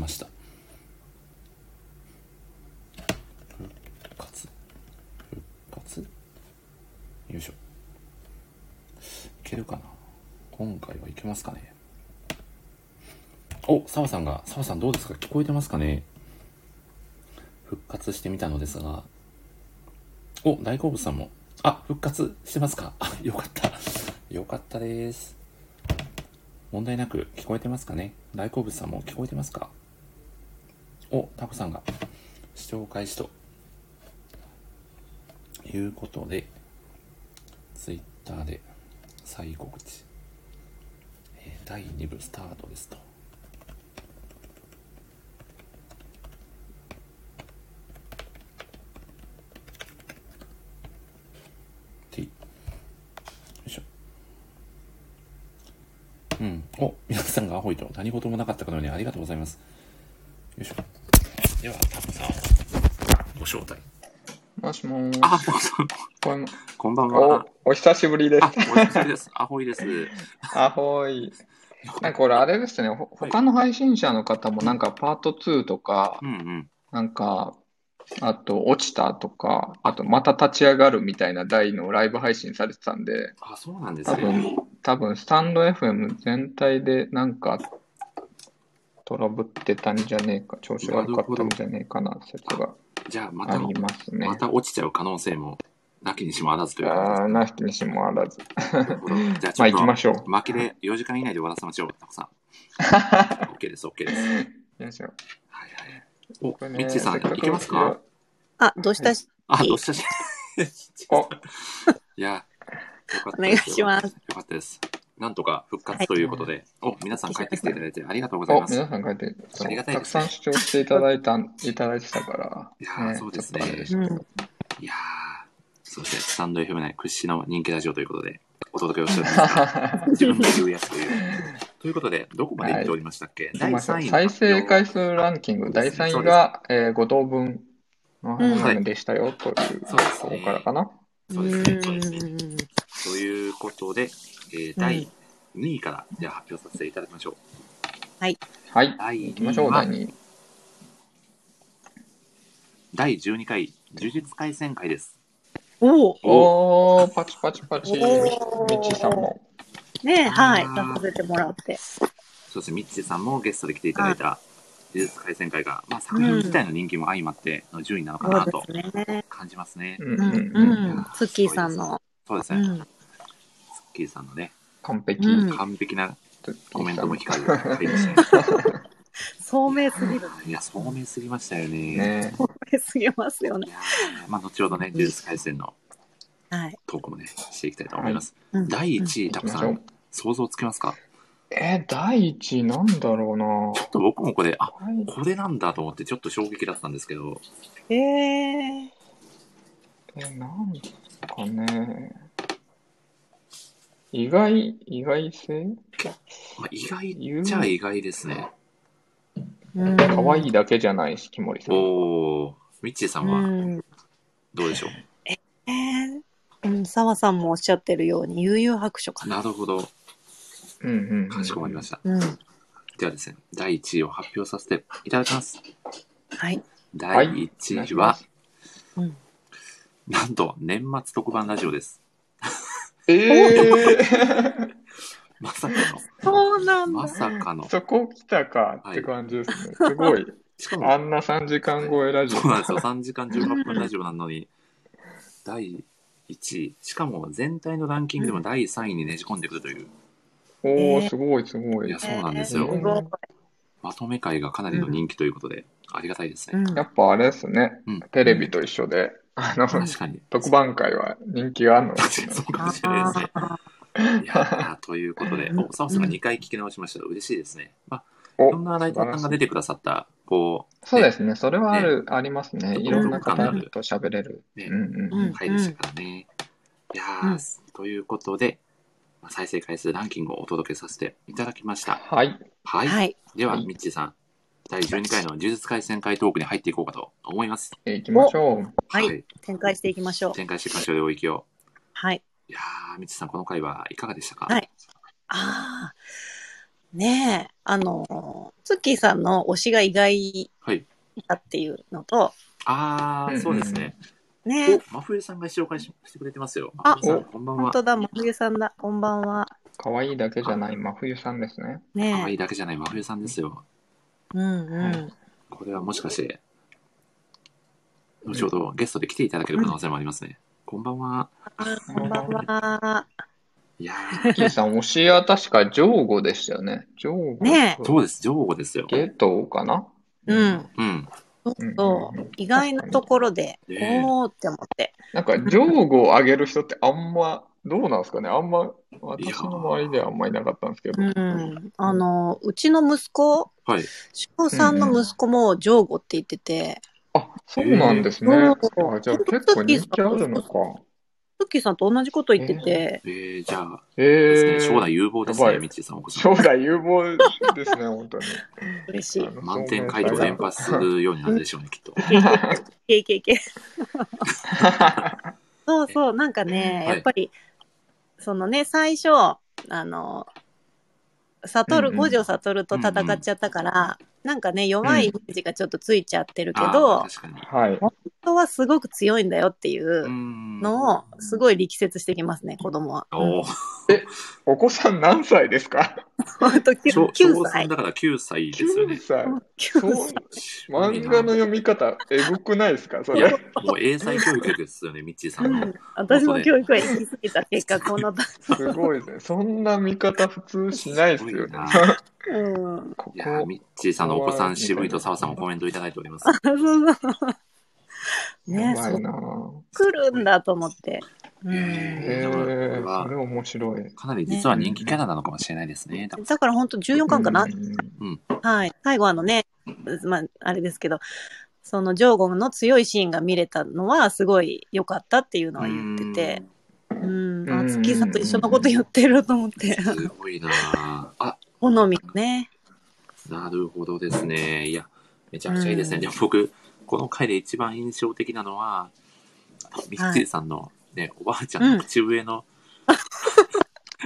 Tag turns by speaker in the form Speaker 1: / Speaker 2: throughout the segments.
Speaker 1: ました。復活復活よいしょ。いけるかな？今回はいけますかね？お澤さんが澤さんどうですか？聞こえてますかね？復活してみたのですが。お大好物さんも。あ復活してますか？あよかった。よかったです。問題なく聞こえてますかね？大好物さんも聞こえてますか？お、タコさんが視聴開始ということで、ツイッターで再告知、えー第2部スタートですと。ていよいしょ。うん。お、皆さんがアホイと何事もなかったかのようにありがとうございます。よいしょ。では、タコさんをご招待。
Speaker 2: もしもーし。
Speaker 1: あ、タコさん、
Speaker 2: こん
Speaker 1: こんばんは。
Speaker 2: お、お久しぶりです
Speaker 1: あ、。お久しぶりです。アホイです。
Speaker 2: あほい。なんかこれあれですね、ほ他の配信者の方もなんかパート2とか
Speaker 1: う、んうん。
Speaker 2: なんか、あと落ちたとか、あとまた立ち上がるみたいな題のライブ配信されてたんで、
Speaker 1: あ、そうなんです
Speaker 2: 多
Speaker 1: ね。
Speaker 2: 分、多分スタンド FM 全体でなんかトラブってたんじゃねえか、調子悪かったんじゃねえかな説が
Speaker 1: じゃあ、また、
Speaker 2: ありますね
Speaker 1: ま。た落ちちゃう可能性も、なきにしもあらずという感
Speaker 2: あーなしにしもあらず。
Speaker 1: じゃあ、
Speaker 2: まあ
Speaker 1: ちょっと、
Speaker 2: 行きましょう。
Speaker 1: 負けで4時間以内で終わらせましょう、タコさん。OK です、OK です。はい
Speaker 2: よいしょ。
Speaker 1: はい。お、
Speaker 2: これね
Speaker 1: ミッチーさん、いけますか？
Speaker 3: あ、どうした？し、
Speaker 1: あ、どうした？し。
Speaker 2: お
Speaker 1: いや、よかった
Speaker 3: お願いします
Speaker 1: よかったです。なんとか復活ということで、お、皆さん帰ってきていただいてありがとうござい
Speaker 2: お、
Speaker 1: ます。
Speaker 2: 皆さん書いて、
Speaker 1: ありがたい
Speaker 2: たくさん視聴していただいた、いただいてたから、
Speaker 1: いやーそうですね。いやー、そして、スタンド FM 内屈指の人気ラジオということで、お届けをしておりますが、自分で言うやつという。ということで、どこまで行っておりましたっけ、
Speaker 2: 行きましょう。
Speaker 1: 第3位の
Speaker 2: 再生回数ランキング、第3位が、えー、5等分のでしたよ、という
Speaker 1: そうですね。
Speaker 2: ところからかな。
Speaker 1: そうですね、そうですね。ということで、えー第2位から、じゃあ発表させていただきましょう。
Speaker 2: はい、
Speaker 1: 第2
Speaker 2: 行きましょう、第、2位。
Speaker 1: 第12回、呪術廻戦会です。
Speaker 3: おお
Speaker 2: おー、パチパチパチ、みちさんも。
Speaker 3: ねはい、出させてもらって。
Speaker 1: そして、ミッチーさんもゲストで来ていただいた、呪術廻戦会が、まあ、作品自体の人気も相まっての順位なのかなと
Speaker 3: ですね。
Speaker 1: 感じますね。
Speaker 2: うん
Speaker 3: う
Speaker 2: うんんうん。
Speaker 3: うん。ツッキーさんの。う
Speaker 1: そうですね。キーさんのね、
Speaker 2: 完璧。
Speaker 3: うん
Speaker 1: 完璧なコメントも光る回でしたね。
Speaker 3: 聡明すぎる。
Speaker 1: いや、聡明すぎましたよね。
Speaker 2: ね
Speaker 3: 聡明すぎますよね。
Speaker 1: いやーまあ、後ほどね、呪術廻戦の
Speaker 3: はい。
Speaker 1: トークもね、していきたいと思います。
Speaker 3: うん
Speaker 1: 第1位、タコさん、。想像つきますか？
Speaker 2: えー、第1位なんだろうな
Speaker 1: ちょっと僕もこれ、あ、
Speaker 2: 第
Speaker 1: これなんだと思ってちょっと衝撃だったんですけど、
Speaker 3: ええ
Speaker 2: え、なんですかね。意外、意外性？
Speaker 1: まあ、意外っちゃ意外ですね。
Speaker 3: うん。
Speaker 2: 可愛いだけじゃないし、木森さん。
Speaker 1: おー、ミッチーさん
Speaker 3: う
Speaker 1: は
Speaker 3: ん。
Speaker 1: どうでしょう、
Speaker 3: えーうん、澤さんもおっしゃってるように、悠々白書かな。
Speaker 1: なるほど。
Speaker 2: うんうんうん。
Speaker 1: かしこまりました。
Speaker 3: うん。
Speaker 1: ではですね、第1位を発表させていただきます。
Speaker 3: はい。
Speaker 1: 第1位は、
Speaker 3: うん。
Speaker 1: なんと、年末特番ラジオです。
Speaker 2: ええ
Speaker 1: まさかの、
Speaker 3: そうなんだ。
Speaker 1: まさかの
Speaker 2: ー、。そこ来たかって感じですね。すごい。
Speaker 1: しかも
Speaker 2: あ、んな3時間超えラジオ。
Speaker 1: そうなんですよ。3時間18分ラジオなのに、第1位。しかも全体のランキングでも第3位にねじ込んでくるという。
Speaker 2: おー、すごいすごい
Speaker 1: いや、。そうなんです
Speaker 3: えー
Speaker 1: よ。
Speaker 3: すごい。
Speaker 1: まとめ会がかなりの人気ということで、ありがたいですね。
Speaker 3: うん
Speaker 2: やっぱあれですね
Speaker 1: うん。
Speaker 2: テレビと一緒で、あの、
Speaker 1: 確かに。
Speaker 2: 特番会は人気があるのかもしれない
Speaker 1: そうかもしれないですね。
Speaker 3: あ
Speaker 1: いやー ということで、お、さんが2回聞き直しました。嬉しいですね。まあ、い
Speaker 2: お
Speaker 1: ろんなライターさんが出てくださった、こう、
Speaker 2: そうですね。それはある、ありますね。
Speaker 1: ね
Speaker 2: いろんな方と喋れる。
Speaker 1: ね
Speaker 2: うんうん
Speaker 3: うん
Speaker 1: 回でしたからね。いやー、ということで、まあ再生回数ランキングをお届けさせていただきました。
Speaker 2: はい。
Speaker 1: はい。
Speaker 3: はい。
Speaker 1: では、
Speaker 2: はい
Speaker 1: ミッチーさん、第12回の呪術廻戦会トークに入っていこうかと思います。
Speaker 2: えー行きましょう。
Speaker 3: はい。展開していきましょう。
Speaker 1: 展開していきましょう、領域を。
Speaker 3: はい。
Speaker 1: いやー、ミッチーさん、この回はいかがでしたか？
Speaker 3: はいああ。ねえ、あの、ツッキーさんの推しが意外
Speaker 1: はい。
Speaker 3: だっていうのと、
Speaker 1: あー、
Speaker 2: うんうん
Speaker 1: そうですね。
Speaker 3: ね
Speaker 1: 真冬さんが紹介ししてくれてますよ。
Speaker 3: あ
Speaker 1: こんばんは。
Speaker 3: 本当だ、真冬さんだ、こんばんは。
Speaker 2: 可愛いだけじゃない真冬さんですね。
Speaker 1: 可愛
Speaker 3: ね
Speaker 1: いだけじゃない真冬さんですよ。
Speaker 3: え、うんうん。
Speaker 1: これはもしかして、後ほどゲストで来ていただける可能性もありますね。こんばんは。
Speaker 3: あこんばんは。
Speaker 1: いや
Speaker 2: キーさん、推しは確かジョーゴでしたよね。ジョーゴ。
Speaker 3: ね
Speaker 1: ー、そうです、上後ですよ。
Speaker 2: ゲトかな？
Speaker 3: うん。
Speaker 1: うん。
Speaker 3: そう
Speaker 2: うん
Speaker 3: そう。意外なところで、おーって思って。
Speaker 2: なんか、ジョーゴをあげる人ってあんま、どうなんですかね？あんま、私の周りではあんまりなかったんですけど。
Speaker 3: うん。あの、うちの息子、
Speaker 1: はい。
Speaker 3: 翔さんの息子もジョーゴって言ってて、
Speaker 2: あ、そうなんですね。
Speaker 3: うん
Speaker 2: あじゃあ結構人気あるのか。
Speaker 3: ツッキーさんと同じこと言ってて、
Speaker 1: えー、じゃあ、
Speaker 2: え
Speaker 1: ですね、
Speaker 2: ー、
Speaker 1: 将来有望ですね、
Speaker 2: やばい
Speaker 1: ミッチーさん。
Speaker 2: 将来有望ですね、本当に。
Speaker 3: 嬉しい。
Speaker 1: 満点回答連発するようになるでしょうね、きっと。
Speaker 3: けいけいけ。そうそう、なんかね、
Speaker 1: はい
Speaker 3: やっぱり、そのね、最初、あの、悟る、五条悟と戦っちゃったから、なんかね、弱いイメージがちょっとついちゃってるけ
Speaker 1: あ
Speaker 3: ど。
Speaker 2: はい。
Speaker 3: 本当はすごく強いんだよっていう
Speaker 1: うん。
Speaker 3: のを、すごい力説してきますね、子供は。
Speaker 1: おー
Speaker 2: お子さん何歳ですか？
Speaker 3: 本当9
Speaker 1: 小小
Speaker 3: 9歳
Speaker 1: 3。だから9歳ですよ
Speaker 2: ?9
Speaker 1: ね。
Speaker 2: 歳。
Speaker 3: 9
Speaker 2: そう
Speaker 3: 歳。
Speaker 2: 漫画の読み方、えぐくないですか？それ。
Speaker 1: もう英才教育ですよね、ミッチーさんの。
Speaker 3: うん私の教育は行き過ぎた結果、この、
Speaker 2: すごいですね。そんな見方普通しないですよね。
Speaker 3: うん。
Speaker 2: こ
Speaker 1: いやー
Speaker 2: こ、
Speaker 1: ミッチーさんのお子さん渋いと澤さんもコメントいただいております。
Speaker 3: そうそう。ね
Speaker 2: やば
Speaker 3: そう
Speaker 2: いなぁ。
Speaker 3: 来るんだと思って。うん。
Speaker 1: これ
Speaker 2: え、
Speaker 1: は
Speaker 2: それ面白い。
Speaker 1: かなり実は人気キャラなのかもしれないですね。多分
Speaker 3: だから本当14巻かな、
Speaker 2: うん
Speaker 3: はい。最後あのね、まあ、あれですけど、そのジョーゴの強いシーンが見れたのはすごい良かったっていうのは言ってて、うん。あ、
Speaker 2: うん
Speaker 3: 月さんと一緒のこと言ってると思って、
Speaker 1: うんすごいなーあ、
Speaker 3: 好みね。
Speaker 1: なるほどですね。いや、めちゃくちゃいいですね。でも僕、この回で一番印象的なのは、ミッチーさんのね、おばあちゃんの口笛の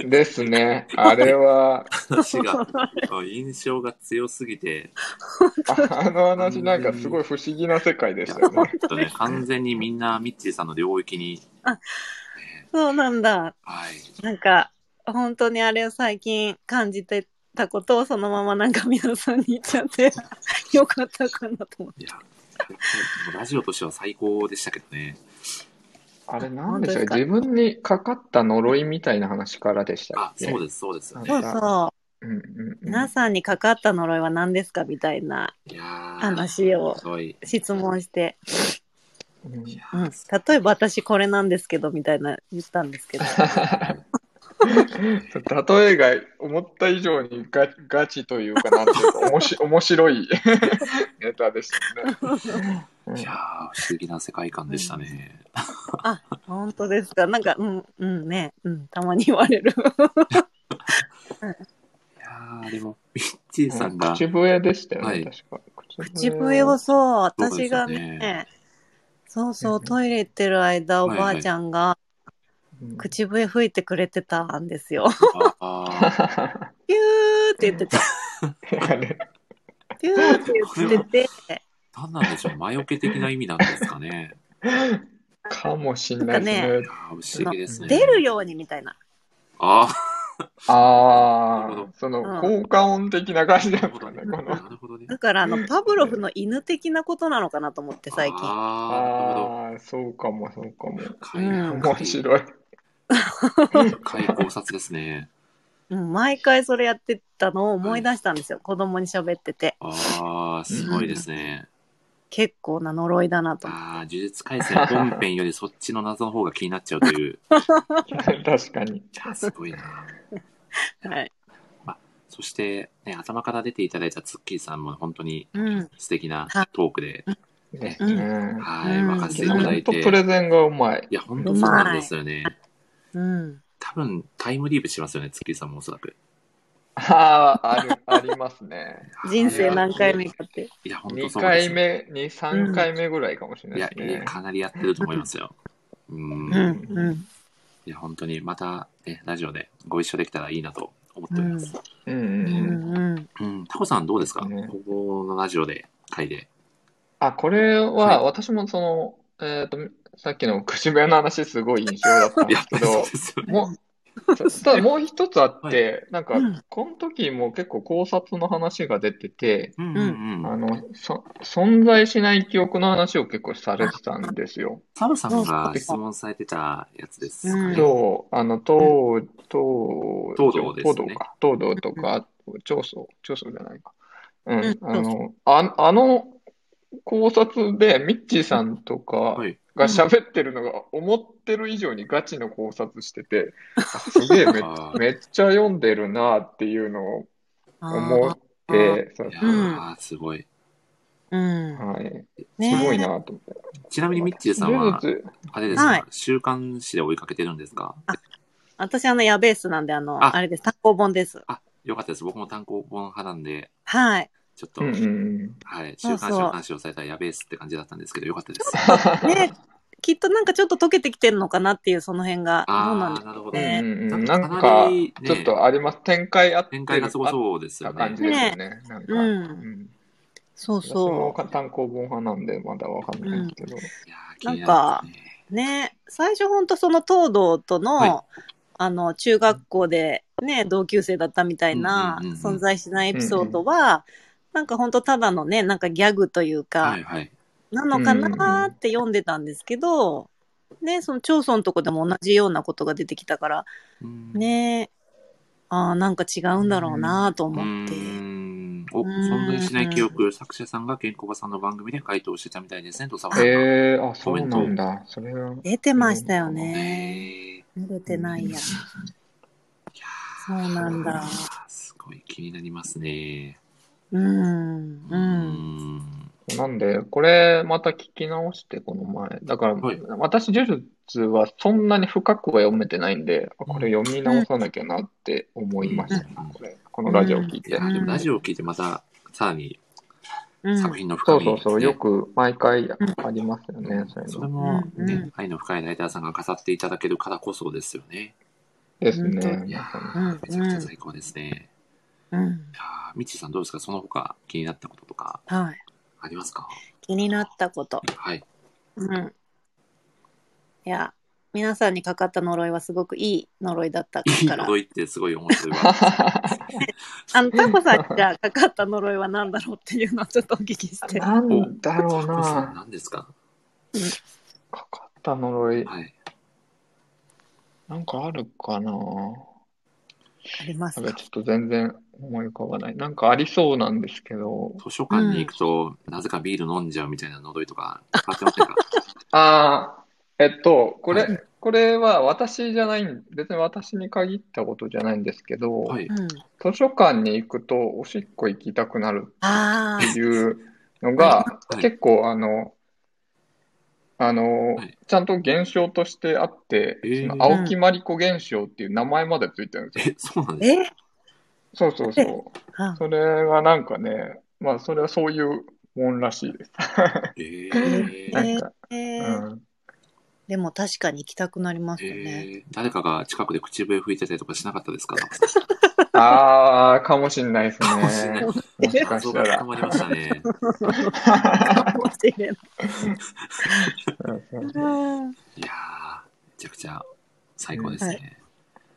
Speaker 2: ですね。あれは、
Speaker 1: 話が、印象が強すぎて、
Speaker 2: あの話なんかすごい不思議な世界でしたね、
Speaker 1: 完全にみんなミッチーさんの領域に、
Speaker 3: そうなんだ。
Speaker 1: はい。
Speaker 3: なんか、本当にあれを最近感じてたことをそのままなんか皆さんに言っちゃって、よかったかなと思って。
Speaker 1: ラジオとしては最高でしたけどね。
Speaker 2: あれなんでしょう？自分にかかった呪いみたいな話からでした
Speaker 1: あ
Speaker 2: っ、け？
Speaker 1: そうです、そうです。
Speaker 3: そうそう。
Speaker 2: うんうんうん。
Speaker 3: 皆さんにかかった呪いは何ですか？みたいない
Speaker 1: やー
Speaker 3: 話を。質問して、
Speaker 2: うん、
Speaker 3: 例えば私これなんですけどみたいな言ったんですけど
Speaker 2: 例えが思った以上にガガチというか、なんていうか、おもし 面白いネタでしたね。うん
Speaker 1: いやー不思議な世界観でしたね。
Speaker 3: あ本当ですか？なんかうんうんねうんたまに言われる
Speaker 1: いやーでも、ミッチーさんが、
Speaker 2: 口笛でしたよね、
Speaker 1: はい
Speaker 2: 確か。
Speaker 3: 口笛をそう私が
Speaker 1: よね
Speaker 3: ねそうそう
Speaker 2: うん
Speaker 3: トイレ行ってる間おばあちゃんが
Speaker 2: うん
Speaker 3: 口笛吹いてくれてたんですよ
Speaker 1: あ
Speaker 3: ピューって言っててピューって言ってて
Speaker 1: ー何なんでしょう魔除け的な意味なんですかね。
Speaker 2: かもしんないですね。
Speaker 1: いやー不思議ですね。
Speaker 3: 出るようにみたいな
Speaker 1: あ
Speaker 2: あ
Speaker 1: なるほど
Speaker 2: あ、その
Speaker 3: うん
Speaker 2: 効果音的な感じなん
Speaker 1: あ、
Speaker 2: ですかね、
Speaker 1: なるほど。
Speaker 2: この。
Speaker 3: だからあのパブロフの犬的なことなのかなと思って最近
Speaker 1: ああ、なるほど。
Speaker 2: ああ、そうかも、そうかも。
Speaker 1: 開
Speaker 3: うん
Speaker 2: 面白い。
Speaker 1: 開考察ですね。
Speaker 3: うん、毎回それやってたのを思い出したんですよ、子供に喋ってて
Speaker 1: ああ、すごいですね。
Speaker 3: 結構な呪いだなと
Speaker 1: ああ、呪術廻戦本編よりそっちの謎の方が気になっちゃうという。
Speaker 2: 確かに。
Speaker 1: すごいな。
Speaker 3: て、はい
Speaker 1: そして、ね、頭から出ていただいたツッキーさんも本当に
Speaker 3: うん、
Speaker 1: 素敵なトークで、
Speaker 2: ね
Speaker 3: うん
Speaker 2: うん
Speaker 1: はい、
Speaker 3: うん
Speaker 1: 任せていた
Speaker 2: 本
Speaker 1: だいて。
Speaker 2: 当プレゼンがうまい。
Speaker 1: いや、本当そうなんですよね。
Speaker 3: うん、
Speaker 1: 多分、タイムリープしますよね、ツッキーさんもおそらく。
Speaker 2: ああ、ある、ありますね。
Speaker 3: 人生何回目かって
Speaker 1: いや、本当
Speaker 2: 2
Speaker 1: そうです
Speaker 2: 回目、2、3回目ぐらいかもしれ
Speaker 1: いや
Speaker 2: ないですね。
Speaker 1: かなりやってると思いますよ。うん。
Speaker 3: うんうん
Speaker 1: いや、本当に、また、ね、ラジオでご一緒できたらいいなと思っております。
Speaker 2: うんう
Speaker 3: うん
Speaker 2: うん。
Speaker 3: ん
Speaker 1: うん。タコさんどうですか、
Speaker 2: ね
Speaker 1: ここのラジオで、会で。
Speaker 2: あ、これ
Speaker 1: はい
Speaker 2: は私もその、えっと、さっきの口笛の話すごい印象だったんですけど。もう、ただもう一つあって、なんか
Speaker 3: うん、
Speaker 2: この時も結構考察の話が出てて、
Speaker 1: うんうんうん。
Speaker 2: あの、そ、存在しない記憶の話を結構されてたんですよ。
Speaker 1: サブさんが質問されてたやつですかね。
Speaker 3: うん
Speaker 2: そう、あの、東、東、
Speaker 1: 東堂ですね
Speaker 2: 東堂か。東堂とか、長宗、長宗じゃないか。うん、
Speaker 3: うん
Speaker 2: あの、あ、あの考察で、ミッチーさんとか
Speaker 1: はい。
Speaker 2: が喋ってるのが思ってる以上にガチの考察してて、あすげえめめっちゃ読んでるなっていうのを思って、そう
Speaker 1: すごい。
Speaker 3: うん。
Speaker 2: はい。
Speaker 3: ね
Speaker 2: すごいなと思って。
Speaker 1: ちなみにミッチーさんは、
Speaker 2: あ
Speaker 1: れですか、
Speaker 3: はい
Speaker 1: 週刊誌で追いかけてるんですか
Speaker 3: 私、あの、ヤベースなんで、あの、
Speaker 1: あ
Speaker 3: あれです。単行本です。
Speaker 1: あ、よかったです。僕も単行本派なんで、
Speaker 3: はい。
Speaker 1: ちょっと、
Speaker 2: うんうんうん。
Speaker 1: はい、週刊誌の話をされたらやべえっすって感じだったんですけど、よかったです。
Speaker 3: ね、きっとなんかちょっと溶けてきてるのかなっていう、その辺が。どうなん
Speaker 1: あー、
Speaker 3: です
Speaker 1: なるほど。
Speaker 2: うん
Speaker 3: ね
Speaker 2: うんうん
Speaker 1: な
Speaker 2: なんん
Speaker 1: かね、
Speaker 2: ちょっとあります。展開あって
Speaker 1: 展開がすごそうですよね
Speaker 2: 感。じですよね。なんか、
Speaker 3: うん
Speaker 2: うん
Speaker 3: そう
Speaker 2: 私も
Speaker 3: そ
Speaker 2: 単行本派なんで、まだわかんないですけど。
Speaker 1: なりますね。
Speaker 3: う。ね、最初ほんとその東堂との、
Speaker 1: はい
Speaker 3: あの、中学校でね、同級生だったみたいな
Speaker 1: うんうんうんうん
Speaker 3: 存在しないエピソードは、なんかほんとただのね、なんかギャグというか、
Speaker 1: はいはい。
Speaker 3: なのかなーって読んでたんですけど、ね、その町村のとこでも同じようなことが出てきたから、
Speaker 1: うん
Speaker 3: ね、ああ、なんか違うんだろうなと
Speaker 1: う
Speaker 3: 思って。
Speaker 1: お、存在しない記憶、作者さんがケンコバさんの番組で回答してたみたいですね、とさんが。
Speaker 2: えー、あ、そうなんだ。それは。
Speaker 3: 出てましたよね。
Speaker 1: えー
Speaker 3: 出てないや。
Speaker 1: いや
Speaker 3: そうなんだ。
Speaker 1: ーすごい気になりますね。
Speaker 3: うん。
Speaker 1: う
Speaker 3: うん。
Speaker 1: ん。
Speaker 2: なんで、これまた聞き直して、この前。だから、
Speaker 1: はい
Speaker 2: 私、呪術はそんなに深くは読めてないんで、あこれ読み直さなきゃなって思いました、
Speaker 1: うん
Speaker 2: これ。このラジオを聞いて。
Speaker 1: いやーでもラジオを聞いてまた、さらに
Speaker 3: うん
Speaker 1: 作品の深み、
Speaker 2: そうそうそう、よく毎回ありますよね、そういう
Speaker 1: それ
Speaker 2: の。
Speaker 1: もね、
Speaker 3: うんうん
Speaker 1: 愛の深いライターさんが語っていただけるからこそですよね。
Speaker 2: ですね。
Speaker 1: いやめちゃくちゃ最高ですね。
Speaker 3: うん。
Speaker 1: みちさんどうですか？その他気になったこととか
Speaker 3: はい。
Speaker 1: ありますか？
Speaker 3: 気になったこと。
Speaker 1: はい。
Speaker 3: うん。いや、皆さんにかかった呪いはすごくいい呪いだった
Speaker 1: いい
Speaker 3: から。
Speaker 1: 呪いってすごい面白いわ。
Speaker 3: あの、タコさんがかかった呪いは何だろうっていうのをちょっとお聞きして。
Speaker 2: なんだろう
Speaker 1: タコさん
Speaker 2: な。
Speaker 1: 何ですか？
Speaker 2: かかった呪い。
Speaker 1: はい。
Speaker 2: なんかあるかな。
Speaker 3: ありますか？
Speaker 2: なんかちょっと全然思い浮かばない。なんかありそうなんですけど。
Speaker 1: 図書館に行くと、なぜかビール飲んじゃうみたいな呪いとか、かかってませんか？
Speaker 2: ああ、えっと、こ
Speaker 1: は
Speaker 2: れ、これは私じゃないん、別に私に限ったことじゃないんですけど、
Speaker 1: はい。
Speaker 3: うん。
Speaker 2: 図書館に行くとおしっこ行きたくなる
Speaker 3: あ
Speaker 2: っていうのが、
Speaker 1: はい
Speaker 2: 結構あの、あの
Speaker 1: はい、
Speaker 2: ちゃんと現象としてあって、
Speaker 1: えー
Speaker 2: その青木まりこ現象っていう名前までついてるんですよ。
Speaker 1: え、そうなん
Speaker 3: あ。
Speaker 1: ですか？
Speaker 3: え？
Speaker 2: そうそうそう。
Speaker 3: あ
Speaker 2: それがなんかね、まあそれはそういうもんらしいです。
Speaker 1: え
Speaker 3: え
Speaker 1: ー
Speaker 2: なんか、
Speaker 3: えー
Speaker 2: うん。
Speaker 3: でも確かに行きたくなりますよね。
Speaker 1: えー誰かが近くで口笛吹いてたりとかしなかったですか？
Speaker 2: ああ、かもしんないです
Speaker 1: かもしれない
Speaker 2: ね。もしか。
Speaker 1: まりましたね。
Speaker 3: かもしれない
Speaker 2: うん そう
Speaker 3: うん
Speaker 1: いやー、めちゃくちゃ最高ですね。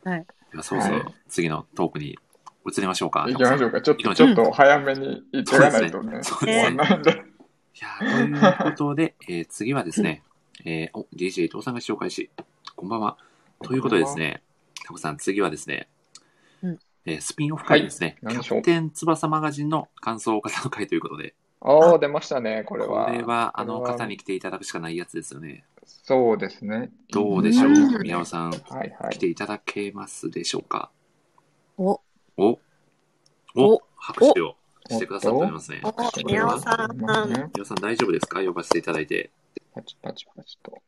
Speaker 3: はいはい
Speaker 1: ではそろそろ次のトークに移りましょうか。
Speaker 2: 行きましょうか。ちょっと、ちょっと早めに行っていかないとね、
Speaker 1: そう
Speaker 2: 終
Speaker 1: ですねやーということで、えー次はですね、えーお、DJ 伊藤さんが紹介し、こんばんは。ということでですね、タコさん、次はですね、
Speaker 3: うん
Speaker 1: えースピンオフ会ですね、
Speaker 2: はい
Speaker 1: キャプテン翼マガジンの感想を語る会ということで、
Speaker 2: ああ、出ましたね、これ
Speaker 1: こ
Speaker 2: は。
Speaker 1: れはあの方に来ていただくしかないやつですよね。
Speaker 2: そうですね。
Speaker 1: どうでしょう、
Speaker 3: うん
Speaker 1: 宮尾さん、
Speaker 2: はいはい。
Speaker 1: 来ていただけますでしょうか？
Speaker 3: お、
Speaker 1: お
Speaker 3: お
Speaker 1: お拍手をしてくださっておりますね。
Speaker 3: お宮尾
Speaker 1: は
Speaker 3: さん。
Speaker 2: ね
Speaker 1: 宮尾さん大丈夫ですか？呼ばせていただいて。
Speaker 2: パチパチパチと。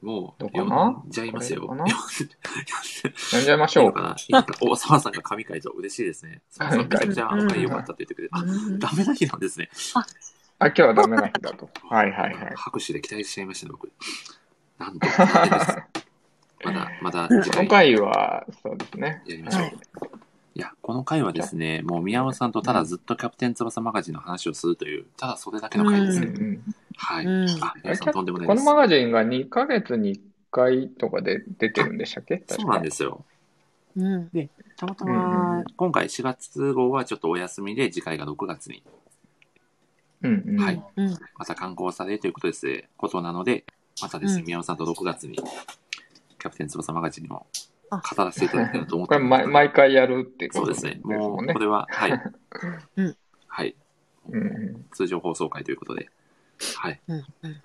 Speaker 1: もう、呼んじゃいますよ。呼ん
Speaker 2: じゃいましょう。
Speaker 1: いいのかな？いいのかお、澤さんが神回と嬉しいですね。澤さんめちゃくちゃあの回良かったって言ってくれて、あ、
Speaker 3: うん
Speaker 1: ダメな日なんですね。
Speaker 2: あ、今日はダメな日だと。はいはいはい。
Speaker 1: 拍手で期待しちゃいましたね、僕。なんと。まだ、まだ次回
Speaker 2: 回は、そうですね。
Speaker 1: やりましょう。
Speaker 3: はい
Speaker 1: いや、この回はですね、もう宮尾さんとただずっとキャプテン翼マガジンの話をするという、ただそれだけの回ですね。
Speaker 2: うんうん
Speaker 1: はい。
Speaker 3: うん
Speaker 1: あ、さんとんでもない
Speaker 2: この。マガジンが2ヶ月に1回とかで出てるんでしたっけ？
Speaker 1: そうなんですすよ。
Speaker 3: うん。
Speaker 1: たまたま
Speaker 2: うん、
Speaker 1: 今回4月号はちょっとお休みで、次回が6月に
Speaker 2: うんうん。
Speaker 1: はい
Speaker 3: うん。
Speaker 1: また刊行されるということです、ことなので、またですね、
Speaker 3: うん
Speaker 1: 宮尾さんと6月に、キャプテン翼マガジンを
Speaker 3: あ
Speaker 1: 語らせていただきたいなと思って
Speaker 2: これ毎毎回やるってこと
Speaker 1: そうですね。もう、こ。れは、はい。
Speaker 3: うん
Speaker 1: はい。
Speaker 2: うんうん
Speaker 1: 通常放送回ということで。はい。
Speaker 3: うん。うん。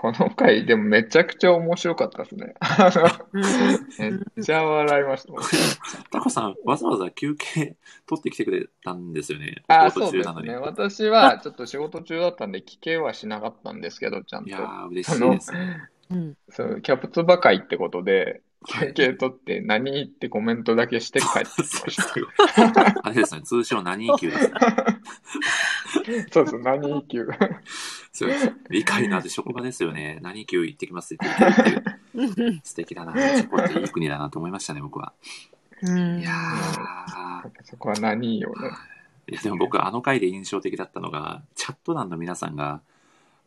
Speaker 2: この回でもめちゃくちゃ面白かったですね。めっちゃ笑いました。
Speaker 1: タコさん、わざわざ休憩取ってきてくれたんですよね。
Speaker 2: あ、そうで
Speaker 1: 事中なのに。
Speaker 2: すね。私はちょっと仕事中だったんで聞けはしなかったんですけど、ちゃんと
Speaker 1: いや。ー、嬉しいですね。
Speaker 3: うん。
Speaker 2: そう、キャプツバ会ってことで、
Speaker 1: はい
Speaker 2: 休憩取って何ってコメントだけして帰ってきました。
Speaker 1: あれですね、通称何級ですね。
Speaker 2: そうそう、何級。
Speaker 1: そうです。理解のある職場ですよね。何級行ってきますって言ってるって。素敵だな。チェコっていい国だなと思いましたね、僕は。
Speaker 3: うん
Speaker 1: いやー。
Speaker 2: そこは何よね。
Speaker 1: いや、でも僕、あの回で印象的だったのが、チャット欄の皆さんが、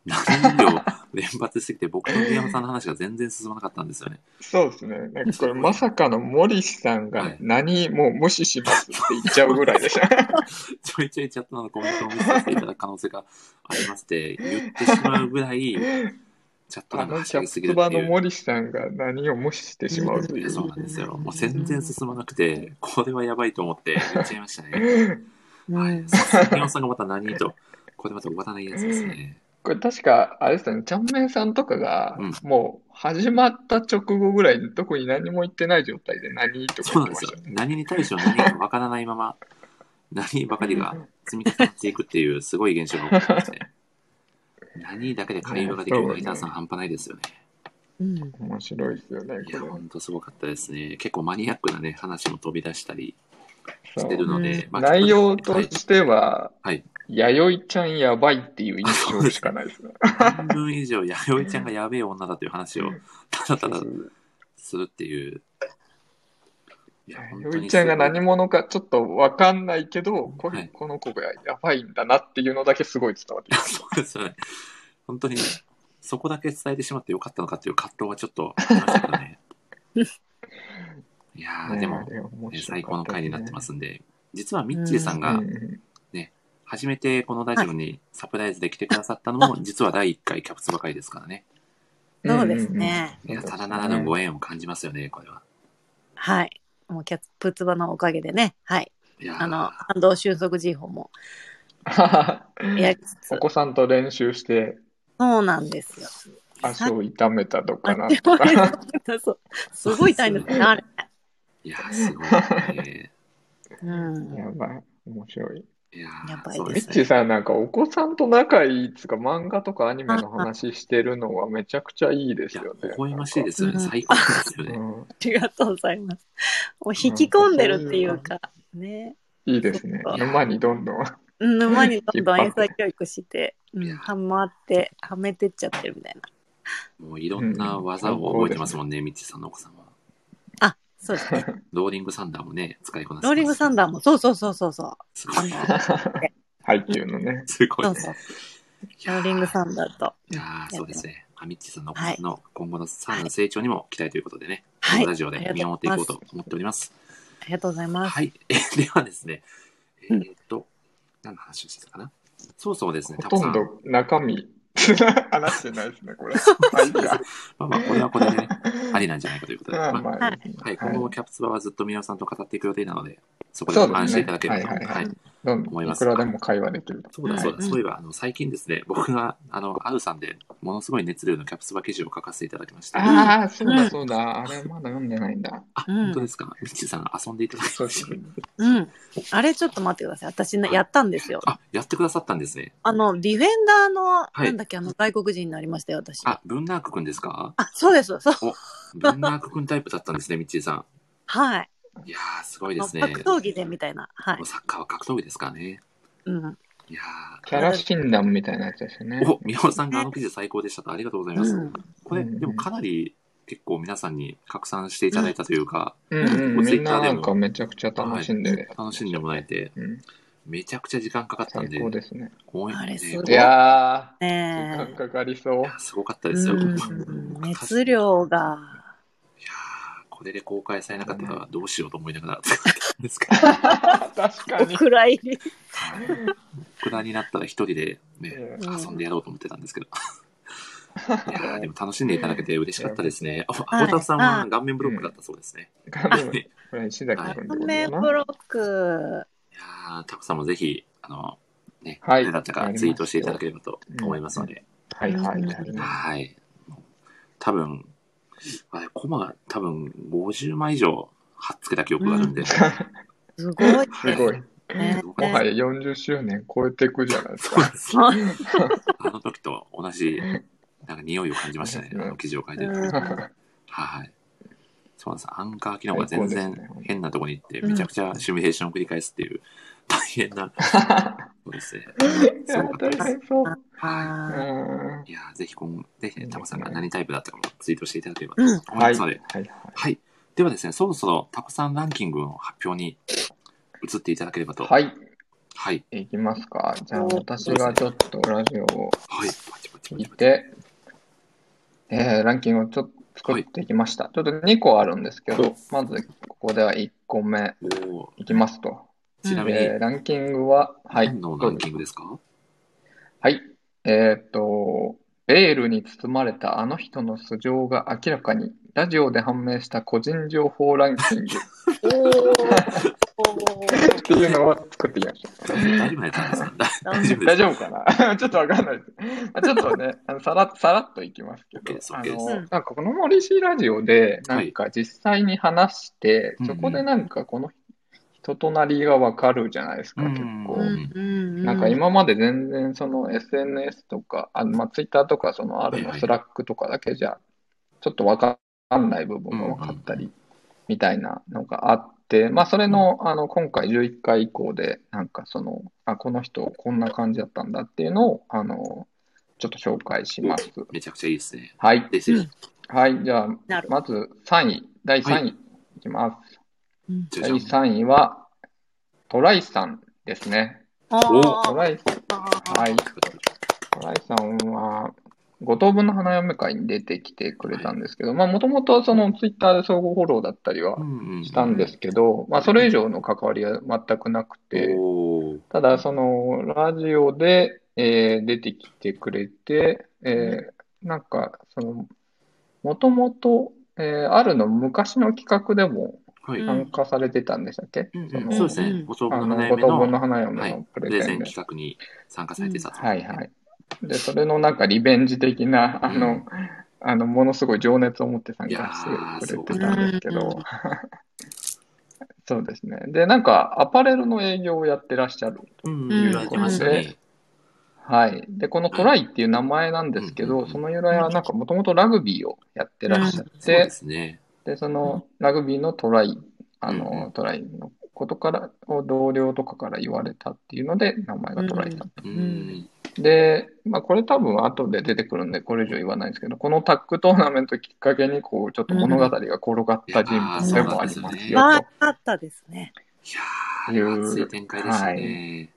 Speaker 1: 何秒連発してきて、僕と宮山さんの話が全然進まなかったんですよね。
Speaker 2: そうですね。なんかこれまさかの森さんが
Speaker 1: はい
Speaker 2: 何もう無視しますって言っちゃうぐらいでした。
Speaker 1: ちょいちょいチャット欄のコメントを見せさせていただく可能性がありますって言ってしまうぐらい、チャットがはし
Speaker 2: のキャプ
Speaker 1: ゃぎすぎるっていう。
Speaker 2: 森さんが何を無視してしまうという。
Speaker 1: そうなんですよ。もう全然進まなくて、これはやばいと思って言っちゃいましたね。はい。宮本さんがまた何と、これまた終わらないやつですね。
Speaker 2: これ確か、あれですよね、ちゃんめんさんとかが
Speaker 1: うん、
Speaker 2: もう始まった直後ぐらいに特に何も言ってない状態で何とか
Speaker 1: そうなんですよ。何に対しても何かわからないまま、何ばかりが積み重なっていくっていうすごい現象が起きてますね。何だけで会話ができるライターさん半端ないですよね。
Speaker 3: うん。
Speaker 2: 面白いですよね、
Speaker 1: いや、
Speaker 2: これ
Speaker 1: ほんとすごかったですね。結構マニアックなね、話も飛び出したりしてるので、まあ
Speaker 2: 内容としては、
Speaker 1: はい。
Speaker 2: 弥生ちゃんやばいっていう印象しかないですね。
Speaker 1: 半分以上、弥生ちゃんがやべえ女だという話をただただするっていう。いや
Speaker 2: 弥生ちゃんが何者かちょっとわかんないけど、これ
Speaker 1: はい
Speaker 2: この子がやばいんだなっていうのだけすごい伝わってきます。
Speaker 1: そうですよね。本当に、そこだけ伝えてしまってよかったのかっていう葛藤はちょっとありましたけどね。いやー、でも、
Speaker 2: ね
Speaker 1: 最高の回になってますんで、実はミッチーさんが
Speaker 2: うんうん
Speaker 1: 初めてこのラジオにサプライズで来てくださったのも、実は第1回キャプツバ会ですからね。
Speaker 3: そうですね。
Speaker 1: いや、ただならぬご縁を感じますよね、これは。
Speaker 3: はい。もうキャプツバのおかげでね。はい。
Speaker 1: いやー
Speaker 3: あの、感動収束時報も
Speaker 2: うん
Speaker 3: やりつつ
Speaker 2: お。子さんと練習して
Speaker 3: そうなんですよ。
Speaker 2: 足を痛めたとかなとか。
Speaker 3: そうすごい大変ですね、あれ。
Speaker 1: いやー、すごいね。
Speaker 3: うん。
Speaker 2: やばい。面白い。
Speaker 1: いや
Speaker 3: やばいです
Speaker 2: ミッチーさんなんかお子さんと仲いいっつうか漫画とかアニメの話してるのはめちゃくちゃいいで
Speaker 1: いや、
Speaker 2: すよね。
Speaker 1: 微笑ましいですよね。
Speaker 3: うん
Speaker 1: 最高ですよね。
Speaker 2: うん
Speaker 3: ありがとうございます。もう引き込んでるっていうか、ね。
Speaker 2: いいですね。沼にどんどん。
Speaker 3: うん沼にどんどん英才教育して、うん、はまって、はめてっちゃってるみたいな。
Speaker 1: もういろんな技を覚えてますもんね、ミッチーさんのお子さんは。
Speaker 3: あ、そうですね。
Speaker 1: ローリングサンダーもね、使いこなす
Speaker 3: ローリングサンダーも、そうそうそうそうそう。
Speaker 1: すごい。
Speaker 2: 配給のね。
Speaker 1: すごいね。
Speaker 3: そうそう。ローリングサンダーと。
Speaker 1: いやーそうですね。あミッチーさんのの今後のさらなる成長にも期待ということでね、
Speaker 3: はい
Speaker 1: このラジオで見守っていこうと思っております。
Speaker 3: ありがとうございます。
Speaker 1: はい。え ではですね、え
Speaker 3: うん
Speaker 1: ーっと、何の話をしてたかな？そうそうですね、
Speaker 2: ほ。とんど中身 話してないですね、これ。はい、いや。
Speaker 1: まあまあ、これはこれでね、ありなんじゃないかということで。
Speaker 2: まあ
Speaker 1: まあ
Speaker 2: まあい。
Speaker 1: はい、今後もキャプツバはずっと皆さんと語っていく予定なので、そこでご安心いただければ。と。
Speaker 2: はいはいはい
Speaker 1: はい
Speaker 2: くらでも会話できると。
Speaker 1: そうだそうだ、
Speaker 3: はい
Speaker 1: そういえば、あの、最近ですね、僕が、あの、アウさんで、ものすごい熱量のキャプツバ記事を書かせていただきました。
Speaker 2: ああ、そうだそうだ。あれまだ読んでないんだ。
Speaker 1: あ、
Speaker 3: うん
Speaker 1: 本当ですか？ミッチーさん遊んでいただき
Speaker 2: そうです
Speaker 1: ました。
Speaker 3: うん。あれちょっと待ってください。私ね、やったんですよ。
Speaker 1: あ、やってくださったんですね。
Speaker 3: あの、ディフェンダーの、
Speaker 1: い
Speaker 3: なんだっけ、あの、外国人になりましたよ、私。
Speaker 1: あ、ブンナークくんですか？
Speaker 3: あ、そうです、そう。
Speaker 1: ブンナークくんタイプだったんですね、ミッチーさ
Speaker 3: はい。
Speaker 1: ん。いやー、すごいですね。
Speaker 3: 格闘技でみたいな。はい。
Speaker 1: サッカーは格闘技ですからね。
Speaker 3: うん。
Speaker 1: いや
Speaker 2: キャラ診断みたいなやつですよね
Speaker 1: ー。。お、宮尾さんがあの記事最高でしたと。ありがとうございます。
Speaker 3: うん
Speaker 1: これ、
Speaker 2: うん
Speaker 1: でもかなり結構皆さんに拡散していただいたというか、
Speaker 2: うんうん。みん
Speaker 1: Twitter でも
Speaker 2: ななんかめちゃくちゃ楽しんで。
Speaker 1: 楽しんでもらえて、
Speaker 2: うん。
Speaker 1: めちゃくちゃ時間かかったんで、
Speaker 2: 最高ですね。
Speaker 1: ごめんね
Speaker 3: あれすご
Speaker 2: いやー、
Speaker 3: ね
Speaker 2: 時間かかりそう
Speaker 1: すごかった
Speaker 3: え。
Speaker 1: ですよ。
Speaker 3: うん 熱量が。
Speaker 1: これで公開されなかったらどうしようと思いながら作ったんですけど、
Speaker 2: 確かに。
Speaker 3: 暗いり。
Speaker 1: 無駄になったら一人で、ね、
Speaker 3: うん
Speaker 1: 遊んでやろうと思ってたんですけど。いやーでも楽しんでいただけて嬉しかったですね。あ、
Speaker 3: はい
Speaker 1: 青田さんは顔面ブロックだったそうですね。
Speaker 2: 画面。
Speaker 3: ブロック。
Speaker 1: いやータコさんもぜひ、あの、ね、
Speaker 2: はい
Speaker 1: 誰だったかツイートしていただければと思いますので、
Speaker 2: はいはい。
Speaker 1: はい。多分、あれ、コマが多分50枚以上貼っつけた記憶があるんで、
Speaker 3: すごい。
Speaker 2: すごい。もはや40周年超えていくじゃないです
Speaker 1: そう
Speaker 2: か。
Speaker 1: です。あの時と同じ、なんか匂いを感じましたね、あの記事を書いてる時。はい。そうなんです。アンカー機能が全然変なところに行って、
Speaker 3: うん
Speaker 1: めちゃくちゃシミュレーションを繰り返すっていう、大変な、そうですね。すごかったです。
Speaker 2: 大変そう。
Speaker 3: あ
Speaker 2: うん
Speaker 1: いやーぜひ今後、ぜひね、タコさんが何タイプだったかもツイートしていただければ
Speaker 3: うん
Speaker 1: と思いますので、
Speaker 2: はいはい。
Speaker 1: はい。ではですね、そろそろタコさんランキングの発表に移っていただければと。はい。
Speaker 2: はい。
Speaker 1: はい。
Speaker 2: いきますか。じゃあ私がちょっとラジオを
Speaker 1: はい。パチパチパチパチ。
Speaker 2: 聞いて、えー、ランキングをちょっと作っていきました。ちょっと2個あるんですけど、まずここでは1個目いきますと。
Speaker 1: ちなみに、
Speaker 2: えー、ランキングは、はい。
Speaker 1: 何のランキングですか？
Speaker 2: はい。えーっと、ベールに包まれたあの人の素性が明らかに、ラジオで判明した個人情報ランキング。っていうのを作ってきました。
Speaker 1: 大丈夫ですか大丈夫です
Speaker 2: 大丈夫かな？ちょっとわかんない。です。まあちょっとね、あのさらさらっといきますけど、
Speaker 1: す
Speaker 2: あの、なんかこの森氏ラジオで、なんか実際に話して、
Speaker 1: はい
Speaker 2: そこでなんかこの人となりがわかるじゃないですか、
Speaker 1: うん
Speaker 2: 結構。
Speaker 1: うん
Speaker 2: なんか今まで全然その SNS とか、あのまあ、Twitter とかそのあるのスラックとかだけじゃ、ちょっとわかんない部分が分かったり、みたいなのがあって、まあそれの、あの、今回11回以降で、なんかその、あ、この人こんな感じだったんだっていうのを、あの、ちょっと紹介します。
Speaker 1: めちゃくちゃいいですね。
Speaker 2: はい。
Speaker 1: で、ぜひ、
Speaker 2: はい。じゃあまず3位、第3位いきます。第
Speaker 1: じゃじゃん
Speaker 2: 3位は、トライさんですね。ト
Speaker 3: あ
Speaker 2: ライ、はい。トライさんは、五等分の花嫁会に出てきてくれたんですけど、まあ、もともとそのツイッターで相互フォローだったりはしたんですけど、まあ、それ以上の関わりは全くなくて、ただ、その、ラジオで、えー出てきてくれて、えーなんか、その、もともと、えーあるの昔の企画でも
Speaker 1: はい。
Speaker 3: うん
Speaker 2: 参加されてたんでしたっけ、
Speaker 1: うん
Speaker 2: その
Speaker 1: うんそうですね。
Speaker 3: うん
Speaker 1: ご当
Speaker 2: あの、
Speaker 1: 分の悩み
Speaker 2: 五等分の
Speaker 1: の、
Speaker 2: 花
Speaker 1: はい
Speaker 2: 嫁の、プ
Speaker 1: プレゼン。企画に参加されてたと。
Speaker 2: はいはい。で、それのなんかリベンジ的な、あの、
Speaker 1: うん
Speaker 2: あの、ものすごい情熱を持って参加
Speaker 1: ー
Speaker 2: してくれてたんですけど、そうですね。で、なんか、アパレルの営業をやってらっしゃる。
Speaker 1: うん、
Speaker 3: うん
Speaker 1: 言われてましたね。
Speaker 2: はい。で、このトライっていう名前なんですけど、
Speaker 1: うん
Speaker 2: その由来はなんかもともとラグビーをやってらっしゃっ
Speaker 1: そう
Speaker 2: て
Speaker 1: で、すね。
Speaker 2: で、そのラグビーのトライ、あ
Speaker 1: うんう
Speaker 2: の、
Speaker 1: ん
Speaker 2: トライのことから、を同僚とかから言われたっていうので、名前がトライだった。
Speaker 1: うん。
Speaker 2: で、まあ、これ多分後で出てくるんで、これ以上言わないんですけど、このタッグトーナメントきっかけに、こう、ちょっと物語が転がった人物でもありますよ
Speaker 3: あ
Speaker 2: と。
Speaker 3: あったですね。
Speaker 1: いやー、熱い展開でしたね。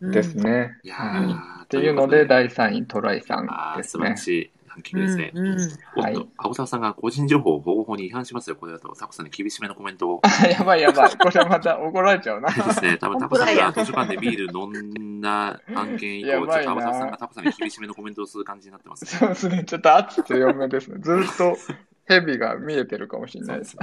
Speaker 3: うん
Speaker 2: ですね。
Speaker 1: いや
Speaker 2: はい。
Speaker 1: ー
Speaker 2: っていうので、第3位、トライさんですね。
Speaker 1: 素晴らしいランキングですね。
Speaker 3: うんうん
Speaker 2: はい
Speaker 1: おっと、青沢さんが個人情報保護法に違反しますよ。これだと、タコさんに厳しめのコメントを。
Speaker 2: あ、やばいやばい。これまた怒られちゃうな。
Speaker 1: ですね。多分タコさんが図書館でビール飲んだ案件以降、ちょっと青沢さんがタコさんに厳しめのコメントをする感じになってますね。
Speaker 2: そうですね。ちょっと熱く強めですね。ずっとヘビが見えてるかもしれないです。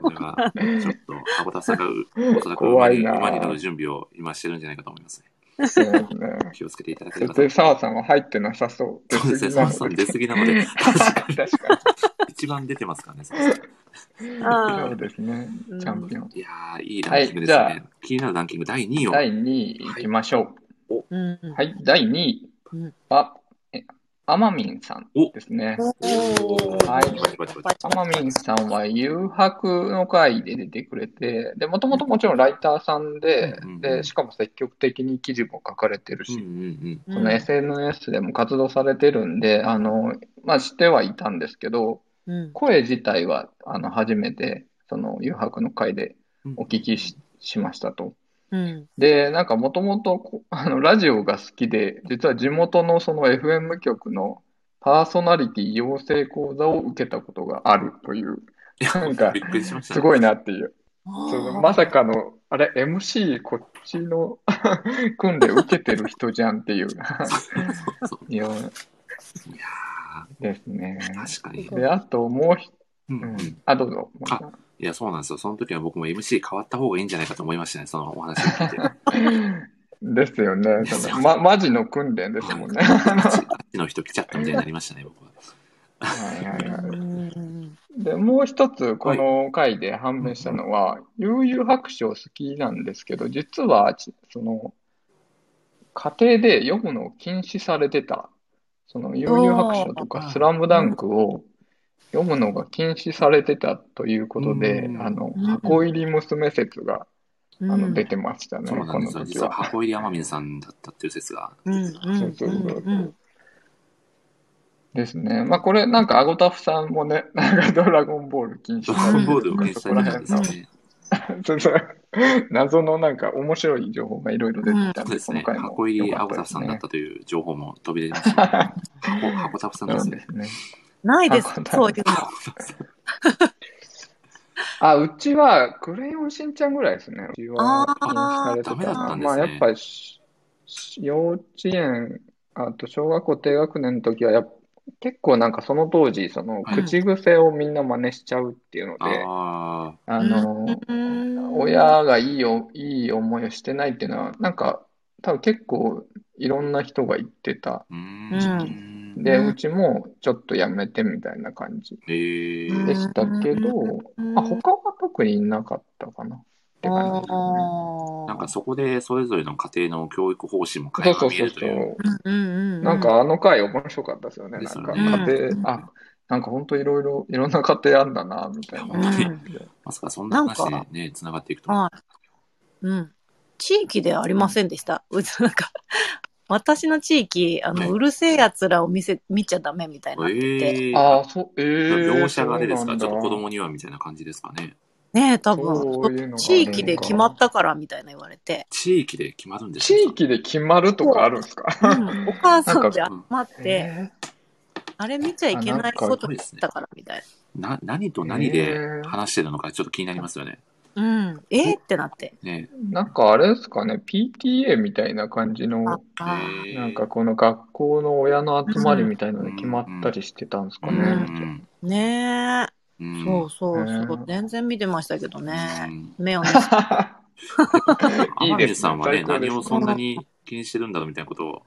Speaker 1: これは、ちょっと、青沢さんがうおそらく馬に馬に乗る準備を今してるんじゃないかと思いますね。
Speaker 2: そうですね。
Speaker 1: 気をつけていただければと。
Speaker 2: 絶対澤さんは入ってなさそう。
Speaker 1: そうですね。澤さん出過ぎなので、
Speaker 2: 確かに。確か
Speaker 1: 一番出てますからね、澤さん。
Speaker 2: そうですね
Speaker 3: うん。
Speaker 2: チャンピオン。
Speaker 1: いやー、いいランキングです
Speaker 2: はいじ
Speaker 1: ね。気になるランキング第2位を。
Speaker 2: 第2位いきましょ
Speaker 3: う。
Speaker 2: はい。第2位
Speaker 3: うん
Speaker 2: は、えアマミンさんですね。はい
Speaker 1: バチバチバチ
Speaker 2: アマミンさんは誘白の会で出てくれて、で、もともともちろんライターさんで
Speaker 1: うんうんう、ん
Speaker 2: で、しかも積極的に記事も書かれてるし、
Speaker 1: うんうん
Speaker 3: うん
Speaker 2: その SNS でも活動されてるんで、あの、まあ、してはいたんですけど、
Speaker 3: うん。
Speaker 2: 声自体は、あの、初めて、その、誘白の会でお聞きししましたと。
Speaker 3: うん。
Speaker 2: で、なんかもともと、あの、ラジオが好きで、実は地元のその FM 局のパーソナリティ養成講座を受けたことがあるという、なんかすごいなっていう。
Speaker 3: あ
Speaker 2: その
Speaker 3: ー
Speaker 2: まさかの、あれ、MC こっちの 訓練受けてる人じゃんっていう。いや、ですね。
Speaker 1: ー確かに。
Speaker 2: で、あともうひ、
Speaker 1: うんうん
Speaker 2: うん。あ、どうぞ。
Speaker 1: あいや、そうなんですよ。その時は僕も MC 変わった方がいいんじゃないかと思いましたね、そのお話を聞いて。
Speaker 2: ですよね。そのま、マジの訓練ですもんね。
Speaker 1: あっちの人来ちゃったみたいになりましたね、僕は。
Speaker 2: はいはいはい。
Speaker 3: うん
Speaker 2: で、もう一つ、この回で判明したのは、悠々白書好きなんですけど、実は、ちその、家庭で読むのを禁止されてた、その、悠々白書と
Speaker 1: お
Speaker 2: か、
Speaker 1: ー
Speaker 2: スラムダンクを読むのが禁止されてたということで
Speaker 1: う、ん
Speaker 2: あの
Speaker 3: うん、
Speaker 2: 箱入り娘説が、
Speaker 3: うん
Speaker 2: あの、出てましたね、
Speaker 1: そうなん
Speaker 2: この時は。
Speaker 1: 箱入り天海さんだったっていう説が。
Speaker 2: そうそうですね。まあ、これ、なんか、アゴタフさんもね、なんか、ドラゴンボール禁止
Speaker 1: ド
Speaker 2: されて
Speaker 1: ラゴンボールを
Speaker 2: る
Speaker 1: 検出されてたんですよね。
Speaker 2: そうそう。謎のなんか面白い情報がいろいろ出てきたんで、
Speaker 1: そうですね。
Speaker 2: この回も
Speaker 1: 箱入りアゴタフさんだっ
Speaker 2: った
Speaker 1: という情報も飛び出てましたね。箱箱タフさんですね。
Speaker 3: ないですそういうの。
Speaker 2: あ、うちは、クレヨンしんちゃんぐらいですね。うちはされて
Speaker 1: た
Speaker 2: まあ、
Speaker 1: ね
Speaker 2: やっぱ幼稚園、あと小学校低学年の時はやっ、結構なんかその当時、その、
Speaker 1: はい
Speaker 2: 口癖をみんな真似しちゃうっていうので、
Speaker 1: あ
Speaker 2: あの、
Speaker 3: うん
Speaker 2: 親がいいよ、いい思いをしてないっていうのは、なんか、多分結構いろんな人が言ってた。
Speaker 1: あ。うーん。
Speaker 2: で、
Speaker 3: う
Speaker 2: ちもちょっとやめてみたいな感じ
Speaker 1: えー
Speaker 2: でしたけど、
Speaker 3: うん
Speaker 2: まあ、他は特になかったかなって感じですね。
Speaker 1: なんかそこでそれぞれの家庭の教育方針も変えが
Speaker 2: そうそうそうそ
Speaker 1: 見えるという。
Speaker 2: なんかあの回面白かったですよね。なんか家庭、あ、なんか本当いろいろ、いろんな家庭あんだな、みたいな。
Speaker 1: まさかそんな話
Speaker 3: なん
Speaker 1: でね、繋がっていくと。
Speaker 3: うん。地域ではありませんでした。うちなんか、私の地域、あ
Speaker 1: ね
Speaker 3: の、うるせえ奴らを見せ、見ちゃダメみたいになってて。
Speaker 1: えー、
Speaker 2: ああ、そう、ええ
Speaker 1: 描写があれですか？ちょっと子供にはみたいな感じですかね。
Speaker 3: ねえ、多
Speaker 2: そ
Speaker 3: 分地域で決まったからみたいな言われて。
Speaker 1: 地域で決まるんです
Speaker 2: 地域で決まるとかあるんですか？
Speaker 3: うん、お母さんで集
Speaker 1: なんか
Speaker 3: まって、
Speaker 2: え
Speaker 3: あれ見ちゃいけないことだったからみたい
Speaker 1: な、何と何で話してるのかちょっと気になりますよね。
Speaker 3: な。うん。えー、ってなって。
Speaker 1: ね
Speaker 2: ーなんかあれですかね、PTA みたいな感じの、なんかこの学校の親の集まりみたいので決まったりしてたんですか
Speaker 1: う
Speaker 2: ね。
Speaker 1: ん。
Speaker 3: ねえ、
Speaker 1: うん
Speaker 3: そうそう
Speaker 2: へ
Speaker 3: そう
Speaker 2: ー。
Speaker 3: 全然見てましたけどね。
Speaker 1: うん
Speaker 3: 目をね。
Speaker 2: いい
Speaker 1: 天
Speaker 2: です
Speaker 1: さんはね、何をそんなに気にしてるんだろうみたいなことを、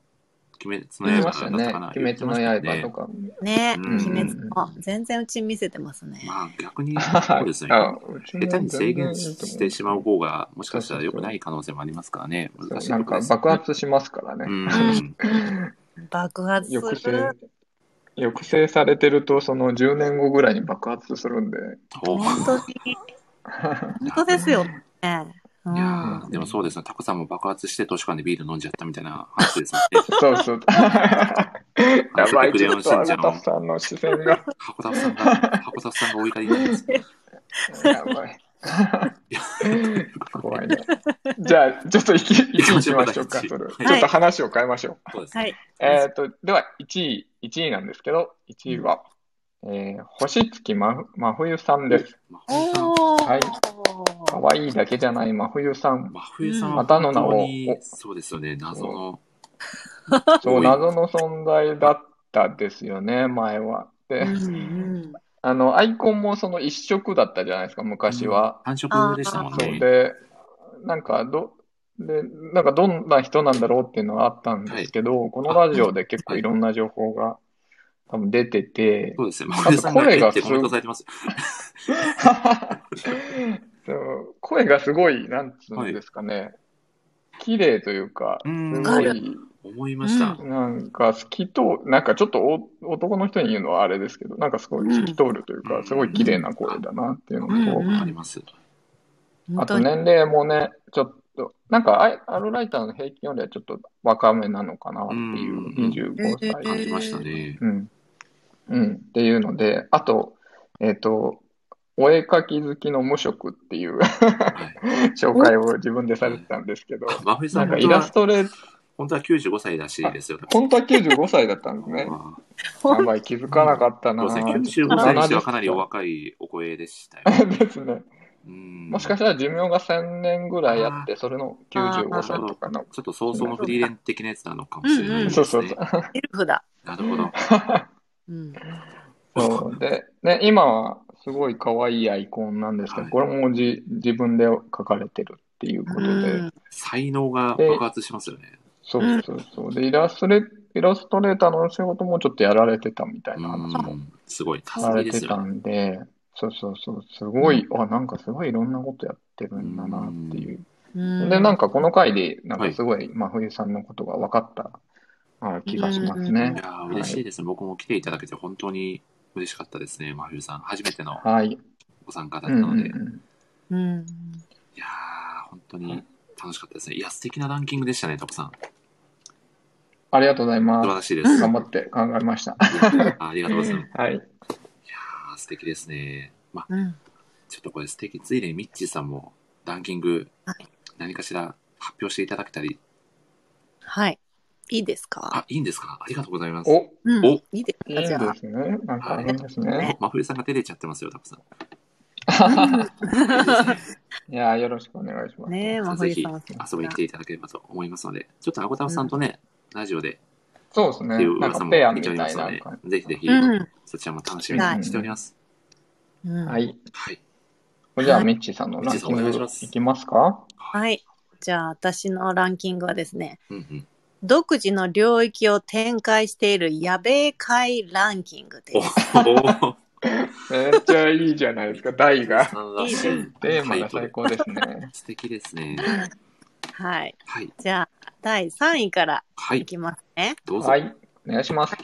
Speaker 1: 鬼滅の刃
Speaker 2: ましたね。
Speaker 1: だったかな。
Speaker 2: 鬼滅の刃と
Speaker 1: か。
Speaker 2: か。
Speaker 3: ね
Speaker 1: うん
Speaker 3: 鬼滅も全然うち見せてますね。
Speaker 1: まあ逆に、そうですね。下手に制限してしまう方が、もしかしたら良くない可能性もありますからね。難しい
Speaker 2: なんか。爆発しますからね。
Speaker 1: うん。
Speaker 3: 爆発す
Speaker 2: 抑制
Speaker 3: る。、
Speaker 2: 抑制されてると、その10年後ぐらいに爆発するんで。
Speaker 3: 本当に。本当ですよね。う
Speaker 1: いやでもそうですね。タコさんも爆発して図書館でビール飲んじゃったみたいな話ですもんね。
Speaker 2: そうそう。やばい、
Speaker 1: クレヨンしんちゃんの
Speaker 2: なたさんの視線が。
Speaker 1: 箱田さんが、箱田さんがお怒りになります。
Speaker 2: やばい。怖いね。じゃあ、ちょっと1位
Speaker 1: 行きましょう
Speaker 2: 行きましょうか、ちょっと話を変えましょう。
Speaker 1: そうです。
Speaker 3: はい。
Speaker 2: えっと、では、1位、1位なんですけど、1位は、えー、星月ま真冬さんです。はい可愛いだけじゃない真冬さん。
Speaker 1: 真冬さん
Speaker 2: またの名を
Speaker 1: 本当にそうですよね。謎の。
Speaker 2: そう、謎の存在だったですよね、前は。で、あの、アイコンもその一色だったじゃないですか、昔は。
Speaker 1: 繁殖でしたもん
Speaker 2: そう
Speaker 1: ね。
Speaker 2: で、なんか、ど、で、なんかどんな人なんだろうっていうのはあったんですけど、このラジオで結構いろんな情報が多分出てて、
Speaker 1: そうですね。真冬さんがえってコメントされてます。
Speaker 2: そう声がすごい、なんつうんですかね、綺麗というか、
Speaker 1: うん
Speaker 2: すご
Speaker 3: わ
Speaker 2: い、
Speaker 1: 思いました。
Speaker 2: なんか透き通なんかちょっとお男の人に言うのはあれですけど、なんかすごい透き通るというか、
Speaker 1: うん
Speaker 2: すごい綺麗な声だなっていうのと、
Speaker 3: うん
Speaker 1: あります。
Speaker 2: あと。年齢もね、ちょっと、なんかアイアルライターの平均よりはちょっと若めなのかなっていう、
Speaker 1: うん
Speaker 2: 25歳。
Speaker 1: 感じましたね。
Speaker 2: うん。うん。っていうので、あと、えっ、と、お絵描き好きの無職っていう
Speaker 1: はい。
Speaker 2: 紹介を自分でされてたんですけど、
Speaker 1: 真冬さ
Speaker 2: なんんかイラ
Speaker 1: 本当は
Speaker 2: ストレー
Speaker 1: 本当は95歳らしいですよ。
Speaker 2: 本当は95歳だったんですね。
Speaker 1: あ
Speaker 2: やばい、気づかなかったな。
Speaker 1: そうですね。95
Speaker 2: ちょっと
Speaker 1: 歳にしては
Speaker 2: 70
Speaker 1: かなりお若いお声でしたよ。
Speaker 2: ですね。
Speaker 1: うん
Speaker 2: もしかしたら寿命が1000年ぐらいあって、それの95歳とかの。
Speaker 1: ちょっと早々のフリーレン的なやつなのかもしれないですね。
Speaker 2: そうそうそう。
Speaker 3: エルフだ。
Speaker 1: なるほど。
Speaker 3: うん。
Speaker 2: そうで、ね、今はすごい可愛いアイコンなんですけど、
Speaker 1: はい
Speaker 2: これもじ自分で描かれてるっていうことで、
Speaker 3: うん
Speaker 1: 才能が爆発しますよね。
Speaker 2: そうそうそう。で、イラストレ、イラストレーターの仕事もちょっとやられてたみたいな話も
Speaker 1: うんすごい、多
Speaker 2: さ
Speaker 1: 彩
Speaker 2: れてた
Speaker 1: ですよね。
Speaker 2: んで、そうそうそう、すごい、あ、なんかすごいいろんなことやってるんだなっていう。
Speaker 3: うん
Speaker 2: で、なんかこの回で、なん
Speaker 1: はい
Speaker 2: かすごい、真冬さんのことが分かったあ気がします
Speaker 3: うん
Speaker 2: ね
Speaker 1: い。やー嬉しいですね、僕も来ていただけて本当に嬉しかったですね、真冬さん。初めての
Speaker 2: はい。
Speaker 1: ご参加だ
Speaker 2: うん
Speaker 1: ったので。
Speaker 3: うん。
Speaker 1: いやー、本当に楽しかったですね。いや、素敵なランキングでしたね、タコさん。
Speaker 2: ありがとうござい
Speaker 1: 素晴
Speaker 2: ま
Speaker 1: らしいです。
Speaker 2: す。頑張って考えました。
Speaker 1: ありがとうございます。い
Speaker 2: はい。
Speaker 1: やー、素敵ですね。まあ、
Speaker 3: うん。
Speaker 1: ちょっとこれ素敵。ついでにミッチーさんもランキング
Speaker 3: はい、
Speaker 1: 何かしら発表していただけたり。
Speaker 3: はい。いいですか？
Speaker 1: あ、いいんですか？ありがとうございます。
Speaker 2: お、
Speaker 3: うん。
Speaker 1: お
Speaker 3: いいです
Speaker 2: いい
Speaker 3: かじゃあ
Speaker 2: で。すね。なんかいいですね。
Speaker 1: 真冬さんが照れちゃってますよ、タコさん。
Speaker 2: いやー、よろしくお願いします。
Speaker 3: ねえ、真
Speaker 1: ぜひ
Speaker 3: 冬さん。
Speaker 1: 遊びに来ていただければと思いますので、ちょっとアコタフさんとね、ラジオで
Speaker 2: そうですね
Speaker 1: っていう。
Speaker 2: なん
Speaker 1: 噂も
Speaker 2: かペアみ
Speaker 1: 見ておりますので
Speaker 2: たいな感、
Speaker 1: ぜひぜひ
Speaker 3: うん。
Speaker 1: そちらも楽しみにしております。
Speaker 3: うん
Speaker 2: じ。はい。
Speaker 1: はい。
Speaker 2: じゃあ、
Speaker 3: はい
Speaker 2: ミッチーさんのランキングいきますか？
Speaker 3: はい。じゃあ、私のランキングはですね、
Speaker 1: うんうん。
Speaker 3: 独自の領域を展開しているやべえ会ランキング
Speaker 1: お
Speaker 3: です。
Speaker 1: お
Speaker 2: めっちゃいいじゃないですか、題が。
Speaker 1: さんらしい
Speaker 2: テーマが最高ですね。
Speaker 1: 素敵ですね。
Speaker 3: はい。
Speaker 1: はい。
Speaker 3: じゃあ、第3位から
Speaker 1: はいい。
Speaker 3: きますね。
Speaker 1: どうぞ。
Speaker 2: はい。お願いします。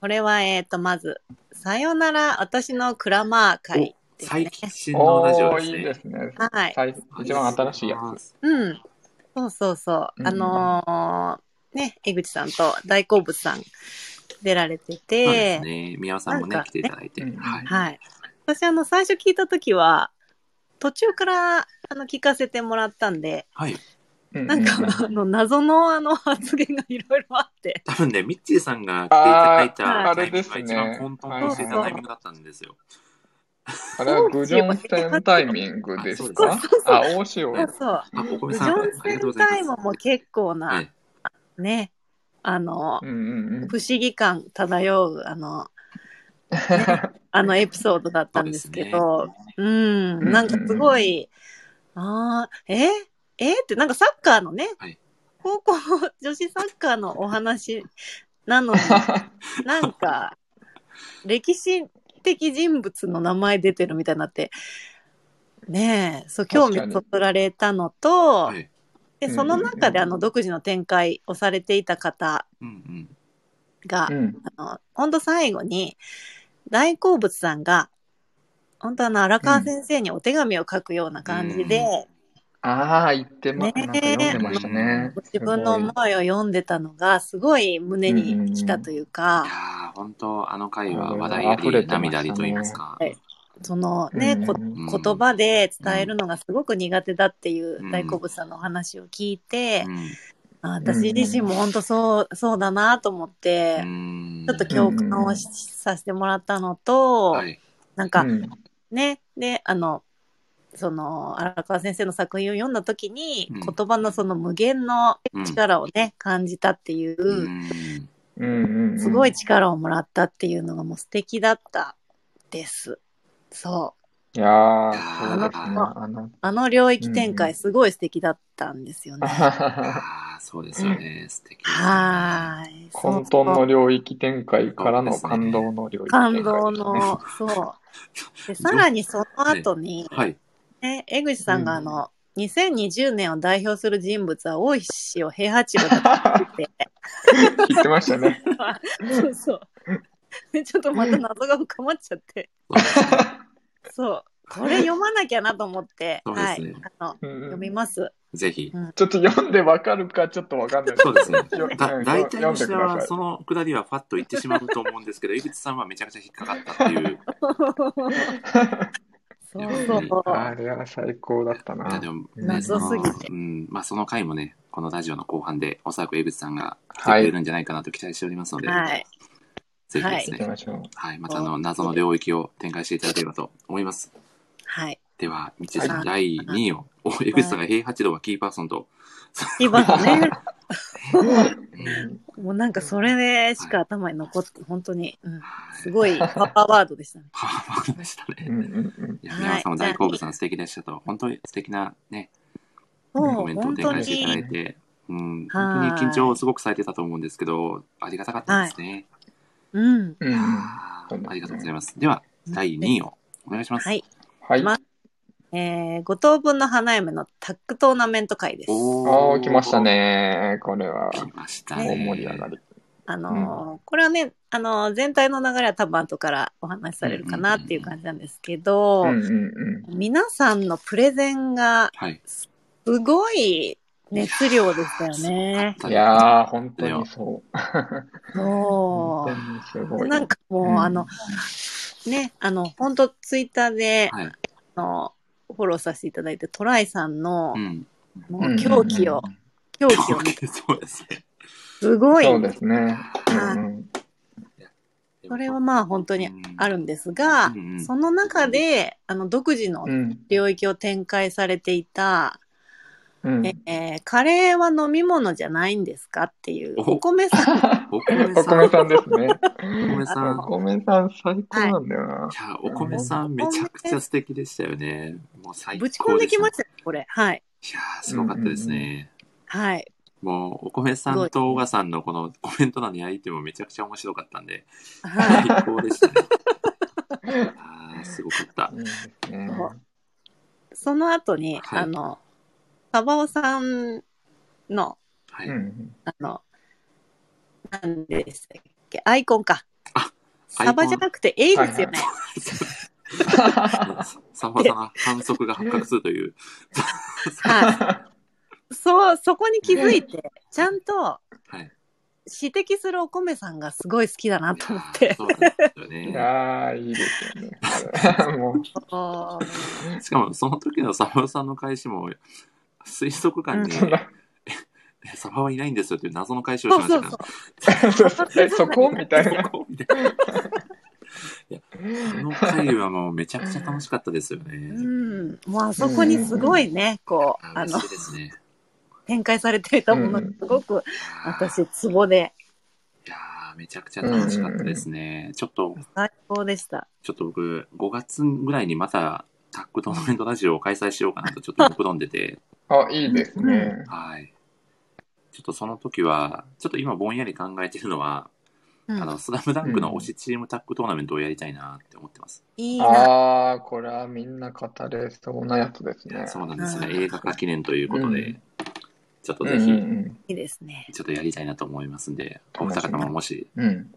Speaker 3: これは、えっ、と、まず、さよなら、私のクラマー会です
Speaker 1: 最
Speaker 3: ね。
Speaker 1: 新のラジオですね。
Speaker 2: いいですね。
Speaker 3: はい。
Speaker 2: 最一番新しいやつ。
Speaker 3: うん。そうそうそう。
Speaker 2: うん
Speaker 3: あのーね、江口さんと大好物さん出られて
Speaker 1: そうで
Speaker 3: て、
Speaker 1: すね。宮尾さんもね
Speaker 3: なん、か
Speaker 1: 来ていただいて。
Speaker 2: うん
Speaker 1: はい。
Speaker 3: はい。私、あの、最初聞いたときは、途中から、あの、聞かせてもらったんで、
Speaker 1: はい。
Speaker 2: うん
Speaker 3: なんか、あの、謎のあの発言がいろいろあって、
Speaker 1: 多分ね、ミッチーさんが来ていただいた
Speaker 3: あー
Speaker 1: タイミングが
Speaker 2: あれですね
Speaker 1: 一番混沌としていたタイミングだったんですよ。
Speaker 2: あれはグジョンセンタイミングです
Speaker 1: そう
Speaker 2: かあ、大塩。
Speaker 3: そうそう。
Speaker 1: あ、お米
Speaker 3: ジョン
Speaker 1: りが
Speaker 3: セン
Speaker 1: とうございます。
Speaker 3: タイムも結構な、
Speaker 1: はい。
Speaker 3: ね、あの、
Speaker 2: うんうんうん。
Speaker 3: 不思議感漂う、あの、あのエピソードだったんですけど、うん、なんかすごい、ああ、え？え？って、なんかサッカーのね、
Speaker 1: はい。
Speaker 3: 高校女子サッカーのお話なのに、なんか、歴史的人物の名前出てるみたいになって、ねえ、そう、興味そそられたのと、
Speaker 1: はい。
Speaker 3: で、
Speaker 2: うん
Speaker 3: その中であの独自の展開をされていた方
Speaker 1: うんうん。
Speaker 3: が、
Speaker 2: うん。
Speaker 3: あの、本当最後に、大好物さんが、本当あの、荒川先生にお手紙を書くような感じで、
Speaker 2: ああ、言ってま、
Speaker 3: ね
Speaker 2: 読んでましたね。
Speaker 3: ご自分の思いを読んでたのが、すごい胸に来たという
Speaker 1: い
Speaker 3: か、
Speaker 1: やー、本当あの回は話題あり、
Speaker 2: ね
Speaker 1: 涙ありと言いますか。
Speaker 3: はいそのね、こ
Speaker 2: うん
Speaker 3: 言葉で伝えるのがすごく苦手だっていう
Speaker 1: うん。
Speaker 3: 大好物さんのお話を聞いて、
Speaker 1: うん。
Speaker 3: あ私自身も本当そう、そうだなと思って、
Speaker 1: うん。
Speaker 3: ちょっと共感をしさせてもらったのと、
Speaker 1: はい。
Speaker 3: なんか、
Speaker 2: うん。
Speaker 3: ね、で、あの、その、荒川先生の作品を読んだ時に、
Speaker 1: うん。
Speaker 3: 言葉のその無限の
Speaker 1: うん。
Speaker 3: 力をね、感じたっていう、
Speaker 1: うん
Speaker 2: うんうん。
Speaker 3: すごい力をもらったっていうのがもう素敵だったです。そう。
Speaker 2: いやー、そうですね。あの、
Speaker 3: あの領域展開すごい素敵だったんですよね。
Speaker 1: ああ、そうですよね。素敵。
Speaker 3: はーい。
Speaker 2: 混沌の領域展開からの感動の領域展開。
Speaker 3: 感動の、そう。で、さらにその後に、
Speaker 1: はい。
Speaker 3: ね、江口さんがあの、2020年を代表する人物は大石を平八郎だって言って、
Speaker 2: 言ってましたね。
Speaker 3: そうそう。で、ちょっとまた謎が深まっちゃって、そう。これ読まなきゃなと思って、
Speaker 1: ね
Speaker 3: はい。あの、
Speaker 2: うん
Speaker 3: 読みます。
Speaker 1: ぜひ。
Speaker 2: ちょっと読んでわかるかちょっとわかんない。
Speaker 1: そうですね。
Speaker 2: よ
Speaker 1: だ
Speaker 2: うん
Speaker 1: 大体の人はそのくだりはファッと言ってしまうと思うんですけど、井口さんはめちゃくちゃ引っかかったっていう。
Speaker 3: そうそう。
Speaker 2: あれは最高だったな
Speaker 1: で。もね、
Speaker 3: 謎すぎて
Speaker 1: うん、まあその回もね、このラジオの後半で、おそらく江口さんが来てくれるんじゃないかなと期待しておりますので、
Speaker 3: はい。
Speaker 1: ぜひですね、
Speaker 2: ましょう。
Speaker 1: はい、またあの謎の領域を展開していただければと思います。
Speaker 3: はい。
Speaker 1: では、道さん、
Speaker 3: はい。
Speaker 1: 第2位を、お江口さんが平八郎はキーパーソンと、
Speaker 3: いますね。
Speaker 1: うん。
Speaker 3: もうなんかそれでしか頭に残って、本当に、すごいパワーワードでしたね。
Speaker 1: パワーワードでしたね。いや、
Speaker 3: はい
Speaker 1: 皆さんも大好物さん素敵でしたと、本当に素敵なね、コメントを展開していただい
Speaker 3: に、
Speaker 1: て、うん、
Speaker 3: はい
Speaker 1: 本当に。緊張をすごくされてたと思うんですけど、ありがたかったですね。
Speaker 3: うん。
Speaker 1: ありがとうございます。では、第2位をお願いします。
Speaker 3: はい。
Speaker 2: はい。
Speaker 3: まえー、五等分の花嫁のタッグトーナメント会です。
Speaker 2: おー、来ました。ね。これは。
Speaker 1: 来ました
Speaker 2: 大
Speaker 1: ね。
Speaker 2: 盛り上がり。
Speaker 3: あのーこれはね、あのー全体の流れは多分後からお話しされるかなっていう感じなんですけど、
Speaker 2: うんうんうん。
Speaker 3: 皆さんのプレゼンが
Speaker 1: はい。
Speaker 3: すごい熱量でしたよね。
Speaker 2: いやー、本当にそう。
Speaker 3: そ
Speaker 2: 本当にすご
Speaker 3: う。
Speaker 2: い。
Speaker 3: なんかもう、
Speaker 2: うん
Speaker 3: あの、ね、あの、本当ツイッターで、
Speaker 1: はい。
Speaker 3: あの、フォローさせていただいて、トライさんの
Speaker 1: う、ん。
Speaker 3: も
Speaker 2: うん
Speaker 3: う狂気を、狂気を見て、
Speaker 1: そうですね。
Speaker 3: すごい、
Speaker 2: そうですね。うんうん
Speaker 3: それはまあ本当にあるんですが、
Speaker 1: うんうん
Speaker 3: その中で、あの、独自の
Speaker 2: うん
Speaker 3: 領域を展開されていた、
Speaker 2: うん。
Speaker 3: えーカレーは飲み物じゃないんですかっていう、
Speaker 1: お
Speaker 3: お米さん、
Speaker 1: お米
Speaker 2: お米さんですね。
Speaker 1: お米さん。
Speaker 2: お米さん最高なんだよな。
Speaker 1: いや、お米さんめちゃくちゃ素敵でしたよね。もう最高
Speaker 3: ぶち込んできま
Speaker 1: し
Speaker 3: したよ、これ。はい。
Speaker 1: た。いやー、すごかったですね。
Speaker 3: はい。
Speaker 1: もう、お米さんと小賀さんのこのコメント欄のやりとりもめちゃくちゃ面白かったんで、
Speaker 3: はい。
Speaker 1: 最高でしたね。あー、すごかった。
Speaker 2: いいですね。
Speaker 3: その後に、
Speaker 1: はい
Speaker 3: あの、サバオさんの、
Speaker 1: はい。
Speaker 2: うん
Speaker 3: あの、何でしたっけ、アイコンか。
Speaker 1: あ
Speaker 3: サバじゃなくて A ですよね。
Speaker 1: サバさんの反則が発覚するという。
Speaker 3: はい。そう、そこに気づいて、ちゃんと
Speaker 1: はい。
Speaker 3: 指摘するお米さんがすごい好きだなと思って。
Speaker 1: そうなんですよ
Speaker 2: い
Speaker 1: ね。
Speaker 2: やー、いいですよね。
Speaker 1: しかも、その時のサバさんの返しも、水族館に、サバはいないんですよっていう謎の返しをしましたから。
Speaker 3: そう。
Speaker 2: そうそうえ、そこみたいな。
Speaker 1: そこみたいないや、あの回はもうめちゃくちゃ楽しかったですよね。
Speaker 3: うん。もうあそこにすごいね、こう、あの
Speaker 1: ね。
Speaker 3: 展開されていたものがすごく、私、ツボで
Speaker 1: いやーめちゃくちゃ楽しかったですね。ちょっと、
Speaker 3: 最高でした。
Speaker 1: ちょっと僕、5月ぐらいにまたタッグトーナメントラジオを開催しようかなとちょっと目論んでて、
Speaker 2: あ、いいですね。
Speaker 1: はい。ちょっとその時は、ちょっと今ぼんやり考えてるのは、
Speaker 3: うん
Speaker 1: あの、スラムダンクの推しチームタッグトーナメントをやりたいなって思ってます。
Speaker 3: いいな。
Speaker 2: ああ、これはみんな語れそうなやつですね。
Speaker 1: そうなんですね。
Speaker 3: うん
Speaker 1: 映画化記念ということで、
Speaker 2: うん
Speaker 1: ちょっと
Speaker 2: うんう
Speaker 1: ぜひ、
Speaker 2: ん
Speaker 3: いいですね。
Speaker 1: ちょっとやりたいなと思いますんで、お二方ももし、
Speaker 2: うん。うん。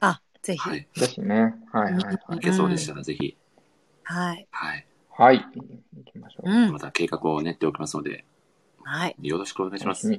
Speaker 3: あ、ぜひ。
Speaker 1: は
Speaker 3: はい。
Speaker 1: い、
Speaker 2: ぜひね。はいはいはい
Speaker 1: い。けそうでしたらぜひ、
Speaker 3: はい。
Speaker 1: はい、
Speaker 2: はい。行きましょう。
Speaker 3: うん
Speaker 1: ま。た計画を練っておきますので、
Speaker 3: はい。
Speaker 1: よろしくお願いします。
Speaker 3: お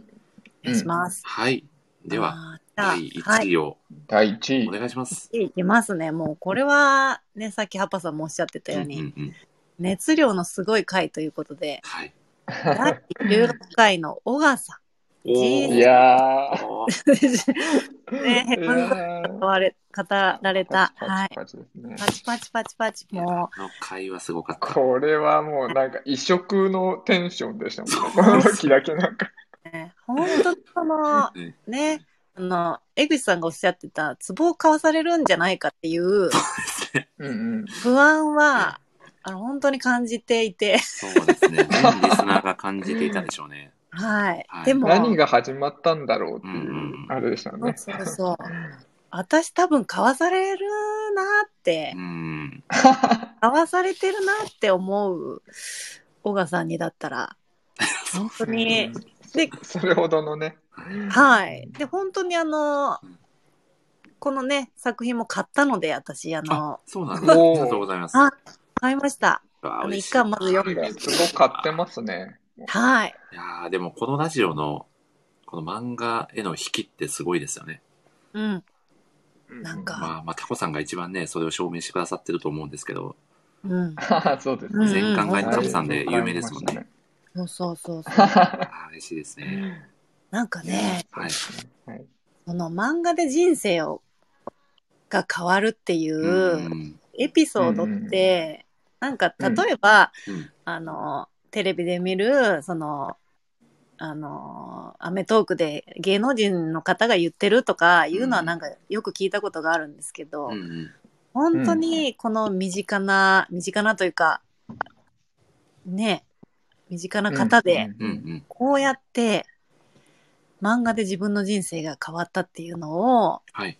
Speaker 3: 願いします。
Speaker 1: はい。では、第
Speaker 3: はい
Speaker 1: 1。位を
Speaker 2: 第1位。
Speaker 1: お願いします。
Speaker 3: いきますね。もうこれは、ね、さっきハッパさんもおっしゃってたように、
Speaker 1: うんうんうん
Speaker 3: 熱量のすごい回ということで、
Speaker 1: はい。
Speaker 3: 第16回の小川さ
Speaker 1: おー
Speaker 2: いやー。
Speaker 3: ね、ヘ
Speaker 2: い
Speaker 3: ブンズ
Speaker 2: やー
Speaker 3: 語られ、語られた。はい。
Speaker 2: パチパチ
Speaker 3: パチパチ。も
Speaker 1: あの回はすごかった。
Speaker 2: これはもうなんか異色のテンションでしたもんね。この時だけなんか。
Speaker 3: 本当にその、
Speaker 1: ね
Speaker 3: ね、あの、江口さんがおっしゃってた、ツボを買わされるんじゃないかっていう
Speaker 2: うんうん。
Speaker 3: 不安は、あの、本当に感じていて、
Speaker 1: そうですね。全リスナーが感じていたでしょうね。
Speaker 3: はい。
Speaker 1: はい
Speaker 3: でも、
Speaker 2: 何が始まったんだろうってい
Speaker 1: う
Speaker 2: あれでしたね。
Speaker 3: そうそうそう。私多分買わされるなって
Speaker 1: う、ん。
Speaker 3: 買わされてるなって思う小川さんにだったら、本当に、で、
Speaker 2: それほどのね。
Speaker 3: はい。で、本当にあの
Speaker 1: うん、
Speaker 3: このね、作品も買ったので、私、あの
Speaker 1: あ、、そうなんです。ありがとうございます。
Speaker 3: あ買いました。
Speaker 1: あ
Speaker 3: あの、一巻まず読んで。
Speaker 2: すごい買ってますね。
Speaker 3: はい。
Speaker 1: いやーでもこのラジオの、この漫画への引きってすごいですよね。
Speaker 3: うん。なんか
Speaker 1: まあ、まあ、タコさんが一番ね、それを証明してくださってると思うんですけど、
Speaker 3: うん。
Speaker 2: あそうです
Speaker 3: うん
Speaker 2: ね。
Speaker 1: 全巻が
Speaker 3: うん
Speaker 1: タコさんで有名ですもんね。
Speaker 3: そうそうそうそう。
Speaker 1: あー嬉しいですね。
Speaker 3: なんかね、
Speaker 1: はい。
Speaker 2: はい。
Speaker 3: その漫画で人生を、が変わるっていう
Speaker 1: うん
Speaker 3: エピソードって、なんか例えば、
Speaker 1: うん
Speaker 3: あの、テレビで見る、その、あの、アメトークで芸能人の方が言ってるとかいうのはなんかよく聞いたことがあるんですけど、
Speaker 1: うんうん。
Speaker 3: 本当にこの身近な、身近なというか、ね、身近な方で、こうやって漫画で自分の人生が変わったっていうのを、
Speaker 1: はい。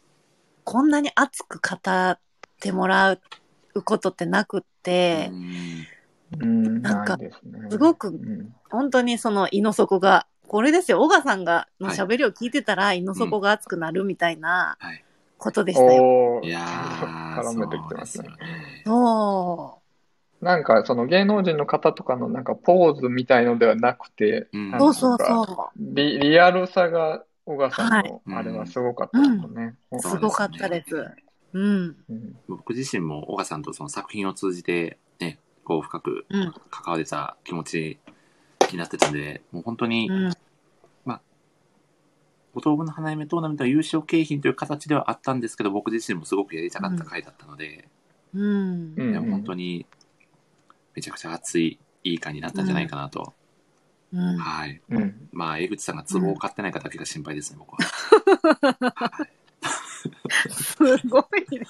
Speaker 3: こんなに熱く語ってもらうことってなくって、
Speaker 1: うん
Speaker 2: うん、
Speaker 3: なんか
Speaker 2: すね
Speaker 3: すごく
Speaker 2: うん
Speaker 3: 本当にその胃の底が、これですよ、小川さんがの
Speaker 1: はい
Speaker 3: 喋りを聞いてたら胃の底が熱くなるみたいな
Speaker 1: はい。
Speaker 3: ことでしたよ。
Speaker 1: いやー、
Speaker 2: 絡めてきてますね
Speaker 1: そうですよ。ね。
Speaker 3: そ
Speaker 2: なんかその芸能人の方とかのなんかポーズみたいのではなくて、
Speaker 1: うん
Speaker 3: う。そうそうそ
Speaker 2: リリアルさが小川さんの
Speaker 1: はい
Speaker 2: あれはすごかったですよね。
Speaker 1: す
Speaker 3: ごかったです。うん。
Speaker 2: うん
Speaker 1: 僕自身も、小川さんとその作品を通じて、ね、こう深く
Speaker 3: うん。
Speaker 1: 関われた気持ちになってたんで、もう本当に、
Speaker 3: うん。
Speaker 1: 五等分の花嫁トーナメントは優勝景品という形ではあったんですけど、僕自身もすごくやりたかった回だったので、
Speaker 3: うん。
Speaker 2: うん
Speaker 1: いや本当に、めちゃくちゃ熱い、いい回になったんじゃないかなと。
Speaker 3: うん。
Speaker 1: はい。
Speaker 2: うん
Speaker 1: まあ、江口さんが壺を買ってないかだけが心配ですね、僕は。はい
Speaker 3: すごいね。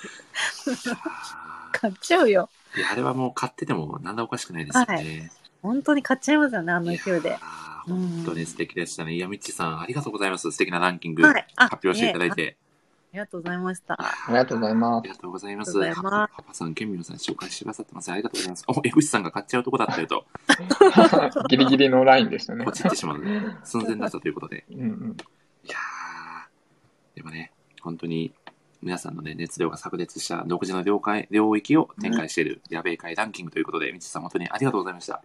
Speaker 1: あ
Speaker 3: 買っちゃうよ。
Speaker 1: ーいや、あれはもう買っててもなんだおかしくないですよね。
Speaker 3: 本当に買っちゃいますよね、あの勢いで。
Speaker 1: いやー本当に素敵でしたね。いや、みっちさん、ありがとうございます。素敵なランキング、
Speaker 3: はいあ
Speaker 1: 発表していただいて。
Speaker 3: ありがとうございました。
Speaker 1: あ
Speaker 2: ありがとうございま
Speaker 1: ありがとうございます。
Speaker 3: ありがとうございます
Speaker 1: パパさん、ケンミノさん、紹介してくださってます。ありがとうございます。お、江口さんが買っちゃうとこだったよと、
Speaker 2: す。ギリギリのラインでしたね
Speaker 1: ポ。チってしまう寸前だったということで。
Speaker 2: うんうん
Speaker 1: いやー、でもね、本当に皆さんのね、熱量が炸裂した独自の領海領域を展開している、やべえ会ランキングということで、みちさん、本当にありがとうございました。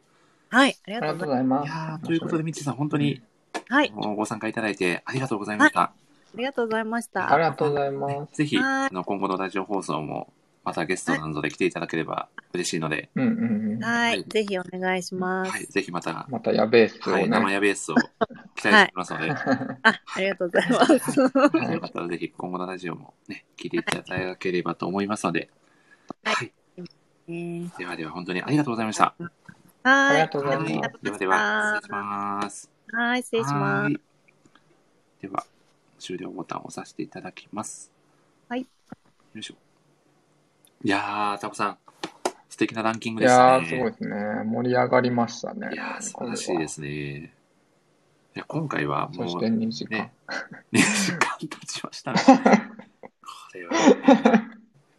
Speaker 3: はい、あり
Speaker 2: がとう
Speaker 3: ござい
Speaker 2: ございます。
Speaker 1: いやー、ということで、みちさん、本当に。
Speaker 3: はい、
Speaker 1: ご参加いただいてありがとうございました。
Speaker 3: ありがとうございました。
Speaker 2: ありがとうございます。
Speaker 1: ぜひ、
Speaker 3: はい
Speaker 1: あの今後のラジオ放送も、またゲストなどで来ていただければ嬉しいので、
Speaker 2: うんうんうん。
Speaker 3: は
Speaker 1: はい
Speaker 3: い、ぜひお願いします。
Speaker 1: はい、ぜひまた、
Speaker 2: またやべえっすよ
Speaker 1: はい、生
Speaker 2: ね。
Speaker 1: やベースを期待しておりますので、
Speaker 3: あ、ありがとうございます。
Speaker 1: はいよかったらぜひ今後のラジオもね、聞いていただければと思いますので、
Speaker 3: はい
Speaker 1: はい。
Speaker 3: ね
Speaker 1: ではでは本当にありがとうございました。
Speaker 3: はい、
Speaker 2: ありがとうございます
Speaker 1: はいではでは、失礼します。
Speaker 3: はい、失礼します。
Speaker 1: はいでは、終了ボタンを押させていただきます。
Speaker 3: はい。
Speaker 1: よいしょ。いやー、タコさん、素敵なランキング
Speaker 2: い
Speaker 1: でしたね。
Speaker 2: やー、すごいですね。盛り上がりましたね。
Speaker 1: いやー、素晴らしいですね。いや、今回はもう、
Speaker 2: そして2時間
Speaker 1: ね。2時間経ちましたね。これは、ね、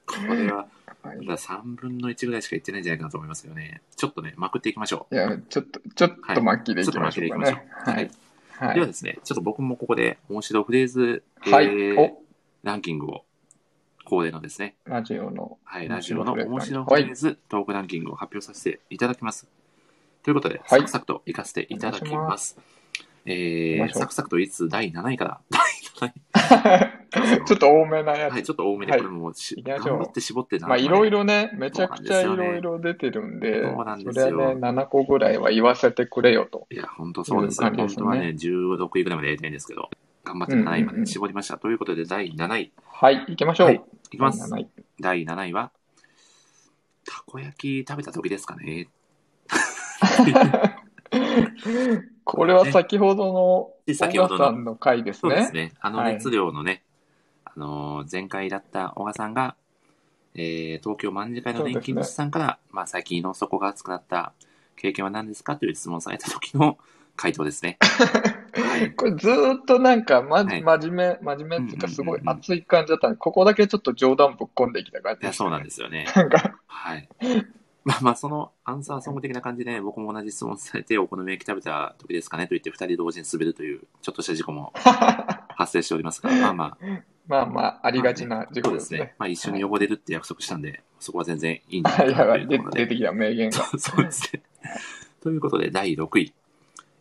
Speaker 1: これは、
Speaker 2: はい
Speaker 1: まだ3分の1ぐらいしか言ってないんじゃないかなと思いますよね。ちょっとね、まくっていきましょう。
Speaker 2: いや、ちょっと、ちょっと巻きでいきましょうか
Speaker 1: ちょっと巻きでい
Speaker 2: ね
Speaker 1: き。ましょう
Speaker 2: はい。は
Speaker 1: ではいですね、ちょっと僕もここで面白フレーズ、
Speaker 2: はい。
Speaker 1: えー
Speaker 2: お、
Speaker 1: ランキングを、恒例のですね、
Speaker 2: ラジオの。
Speaker 1: はい、ラ
Speaker 2: 面
Speaker 1: ジオの面白フレーズ、トークランキングを発表させていただきます。ということで、
Speaker 2: はい
Speaker 1: サクサクと行かせていただきま。
Speaker 2: ます
Speaker 1: えー、サクサクといつ第7位から、第7位。
Speaker 2: ちょっと多めなや
Speaker 1: はい、
Speaker 2: つ。
Speaker 1: ちょっと多めで、
Speaker 2: はい
Speaker 1: これもし、頑張って絞って
Speaker 2: まあ、いろい
Speaker 1: ろ。
Speaker 2: ろね、めちゃくちゃいろいろ出てるんで、
Speaker 1: そうなんですよ
Speaker 2: それはね、7個ぐらいは言わせてくれよと。
Speaker 1: いや、本当そうです本当はね、16位ぐらいまでやりたいんですけど、頑張って7位まで絞りました。ということで、第7位。
Speaker 2: はい、行きましょう。
Speaker 1: はい、いきます。
Speaker 2: 7位
Speaker 1: 第7位は、たこ焼き食べた時ですかね。
Speaker 2: これは先ほどの
Speaker 1: で先
Speaker 2: 小
Speaker 1: ほど
Speaker 2: さんの回ですね。
Speaker 1: そうですね。あの
Speaker 2: はい
Speaker 1: 熱量のね、あのー前回だった小賀さんが、えー、東京卍会の年金主さんから、まあ最近の底が熱くなった経験は何ですか？という質問された時の回答ですね。はい。
Speaker 2: これずーっとなんか、ま、
Speaker 1: はい
Speaker 2: 真面目、真面目っていうか、すごい熱い感じだったんで、ここだけちょっと冗談ぶっ込んできた感じ
Speaker 1: いや、そうなん
Speaker 2: す
Speaker 1: ですよね。
Speaker 2: なんか、
Speaker 1: はい。まあまあ、そのアンサーソング的な感じで、僕も同じ質問されて、お好み焼き食べた時ですかねと言って、二人同時に滑るという、ちょっとした事故も 発生しておりますが、まあまあ、
Speaker 2: まあまあ、ありがちな事故ですすね。。
Speaker 1: まあ一緒に汚れるって約束したんで、そこは全然いいんじゃない
Speaker 2: はい、
Speaker 1: かというところで
Speaker 2: 出出てきた名言が。
Speaker 1: そうですね。ということで、第6位。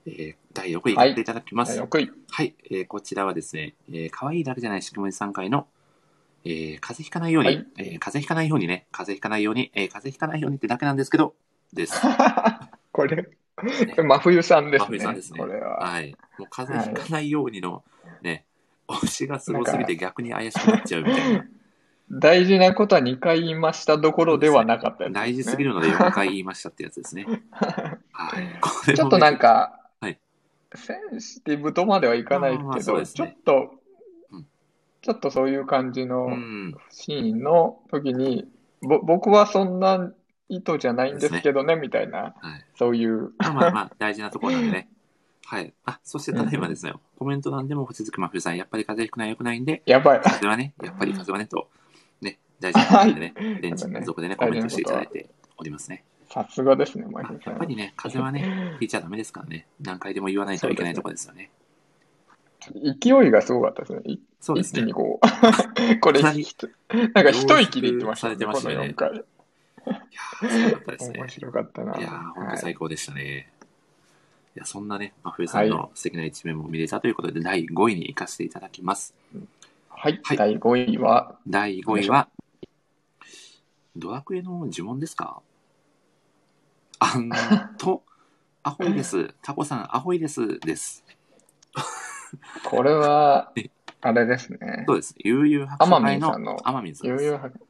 Speaker 1: えー第6位やっていただきます。
Speaker 2: 第
Speaker 1: はい、
Speaker 2: 6位。
Speaker 1: えーこちらはですね、えー、可愛いだけじゃないしくもりさん会の、えー風邪ひかないように、
Speaker 2: はい
Speaker 1: えー風邪ひかないようにね、風邪ひかないように、えー風邪ひかないようにってだけなんですけど、です。
Speaker 2: これ、真冬さんですね。
Speaker 1: 真冬さんですね
Speaker 2: これは。
Speaker 1: はい。もう風邪ひかないようにの、ね、推しがすごすぎて逆に怪しくなっちゃうみたいな。
Speaker 2: 大事なことは2回言いましたどころではなかったやつですね、
Speaker 1: 大事すぎるので4回言いましたってやつですね。はい。
Speaker 2: ちょっとなんか、
Speaker 1: はい
Speaker 2: センシティブとまではいかないけど、ちょっと、
Speaker 1: うん
Speaker 2: ちょっとそういう感じ
Speaker 1: う
Speaker 2: の
Speaker 1: ん。
Speaker 2: シーンの時に、ぼ僕はそんな意図じゃないんですけどね、みたいな、
Speaker 1: はい。
Speaker 2: そういう、
Speaker 1: まあまあまあ、大事なところなんでね。はい。あ、そしてただいまですね、コメント欄でも星月真冬さん、やっぱり風邪ひくのは良くないんで、
Speaker 2: やばい。
Speaker 1: 風邪はね、やっぱり風邪はね、と、ね、大事なことでね、連
Speaker 2: やっぱね
Speaker 1: 続でね、コメントしていただいておりますね。
Speaker 2: さすがですね、マ
Speaker 1: あ
Speaker 2: イケルさん
Speaker 1: やっぱ。りね、風邪はね、引いちゃダメですからね、何回でも言わないといけないところですよね。
Speaker 2: 勢いがすごかったですね。い一気に
Speaker 1: そうですね。
Speaker 2: こう、これ、
Speaker 1: かな
Speaker 2: んか一息で言ってました
Speaker 1: 凝縮されてましたよね
Speaker 2: この4回。
Speaker 1: いやー、すごかったですね
Speaker 2: 面。白かったな。
Speaker 1: いやー、ほんと
Speaker 2: はい
Speaker 1: 最高でしたね。いや、そんなね、真冬さんの素敵な一面も見れたということで、第5位に行かせていただきます。
Speaker 2: はい、
Speaker 1: はい
Speaker 2: 第5位は、
Speaker 1: 第5位は、ドラクエの呪文ですか？あんと、アホイです。タコさん、アホイです。です。
Speaker 2: これは
Speaker 1: え、
Speaker 2: あれですね。
Speaker 1: そうです。悠々白書会の
Speaker 2: 天海さんの。悠々白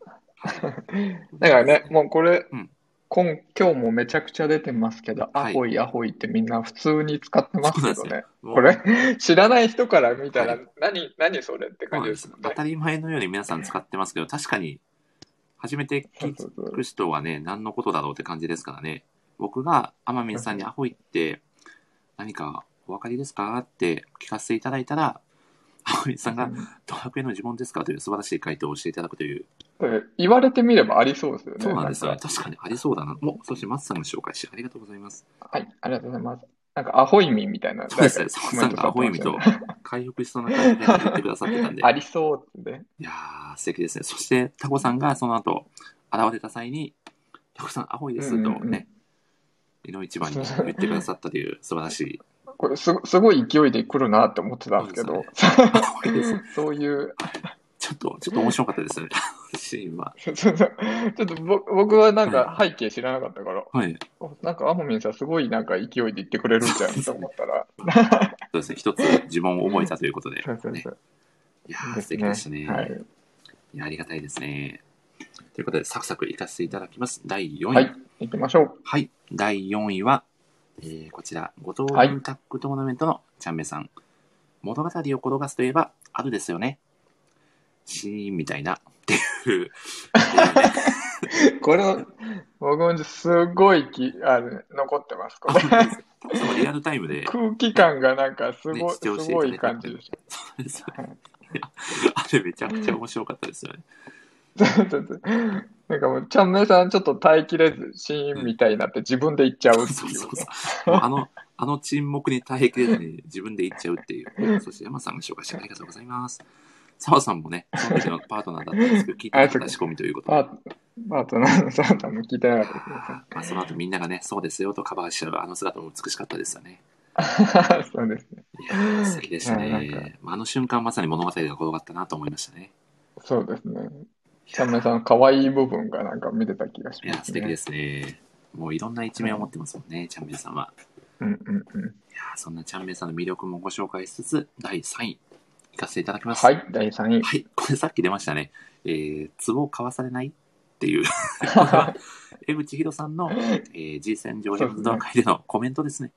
Speaker 2: だからね、もうこれ、
Speaker 1: うん
Speaker 2: 今今日もめちゃくちゃ出てますけど、
Speaker 1: はい
Speaker 2: アホイアホイってみんな普通に使ってますけどね。これ、知らない人から見たら、
Speaker 1: はい
Speaker 2: 何、何それって感じでよ。ね。
Speaker 1: 当たり前のように皆さん使ってますけど、確かに、初めて聞く人はね、何のことだろうって感じですからね。僕が天海さんにアホイって何かお分かりですか？って聞かせていただいたら、天海さんがドラクエの呪文ですか？という素晴らしい回答をしていただくという。
Speaker 2: うん言われてみればありそうですよね。
Speaker 1: そうなんですよね。
Speaker 2: か
Speaker 1: 確かにありそうだな。お、そして松さんが紹介し、ありがとうございます。
Speaker 2: はい、ありがとうございます。なんか、アホイミみたいな。
Speaker 1: そうですね。
Speaker 2: 誰か
Speaker 1: 澤さんがアホイミと回復しそうな感じで言ってくださってたんで。
Speaker 2: ありそうってね。
Speaker 1: いやー、素敵ですね。そして、タコさんがその後、現れた際に、タコさん、アホイですと
Speaker 2: うんうんうん
Speaker 1: ね、井の一番に言ってくださったという 素晴らしい。
Speaker 2: これすご、すごい勢いで来るなって思ってたんですけど。そう いう、
Speaker 1: ちょっと、ちょっと面白かったですよね。シーンは。
Speaker 2: ちょっと僕はなんか背景知らなかったから、
Speaker 1: はい。
Speaker 2: おなんかアモミンさんすごいなんか勢いで言ってくれるんじゃんと思ったら、
Speaker 1: そうですね。一つ呪文を覚えたということで。
Speaker 2: そうそう
Speaker 1: ね
Speaker 2: そう
Speaker 1: いやー、素敵でしたね。
Speaker 2: はい。
Speaker 1: いや、ありがたいですね。ということで、サクサクいかせていただきます。第4位。
Speaker 2: はい、行きましょう。
Speaker 1: はい。第4位は、えー、こちら、五島
Speaker 2: はい
Speaker 1: ンタックトーナメントのチャンメさん。物語を転がすといえば、あるですよね。シーンみたいな。っていう。
Speaker 2: これ、僕もすごいきある残ってます。これ
Speaker 1: リアルタイムで、
Speaker 2: 空気感がなんかすごい、
Speaker 1: ね視
Speaker 2: すごい感じでした。
Speaker 1: そうですよねあれめちゃくちゃ面白かったですよね。
Speaker 2: なんかもう、ちゃんめいさんちょっと耐えきれず、シーンみたいになって自分で言っちゃうっていうう
Speaker 1: そそうそう。もうあの、あの沈黙に耐えきれずに自分で言っちゃうっていう。そして山さんが紹介してありがとうございます。澤さんもね、その時のパートナーだったんですけど、聞いてなかった仕込みということで。
Speaker 2: パートパートナーのサンタも聞いてなか
Speaker 1: まあ、その後みんながね、そうですよとカバーしちゃうあの姿も美しかったですよね。
Speaker 2: ですね。そうですね。
Speaker 1: いやー、素敵でした
Speaker 2: いやなん
Speaker 1: ね。まああの瞬間まさに物語が転がったなと思いましたね。
Speaker 2: そうですね。ちゃんめいさんの可愛い部分がなんか見てた気がしますね。
Speaker 1: 素敵ですね。もういろんな一面を持ってますもんね、チャンベイさんは。
Speaker 2: うんうんうん。
Speaker 1: いやーそんなチャンベイさんの魅力もご紹介しつつ、第3位、いかせていただきます。
Speaker 2: はい、第3位。
Speaker 1: はい、これさっき出ましたね。えー、壺を買わされないっていう。江口博さんの、えー、G 戦上編ドラ会でのコメントですね。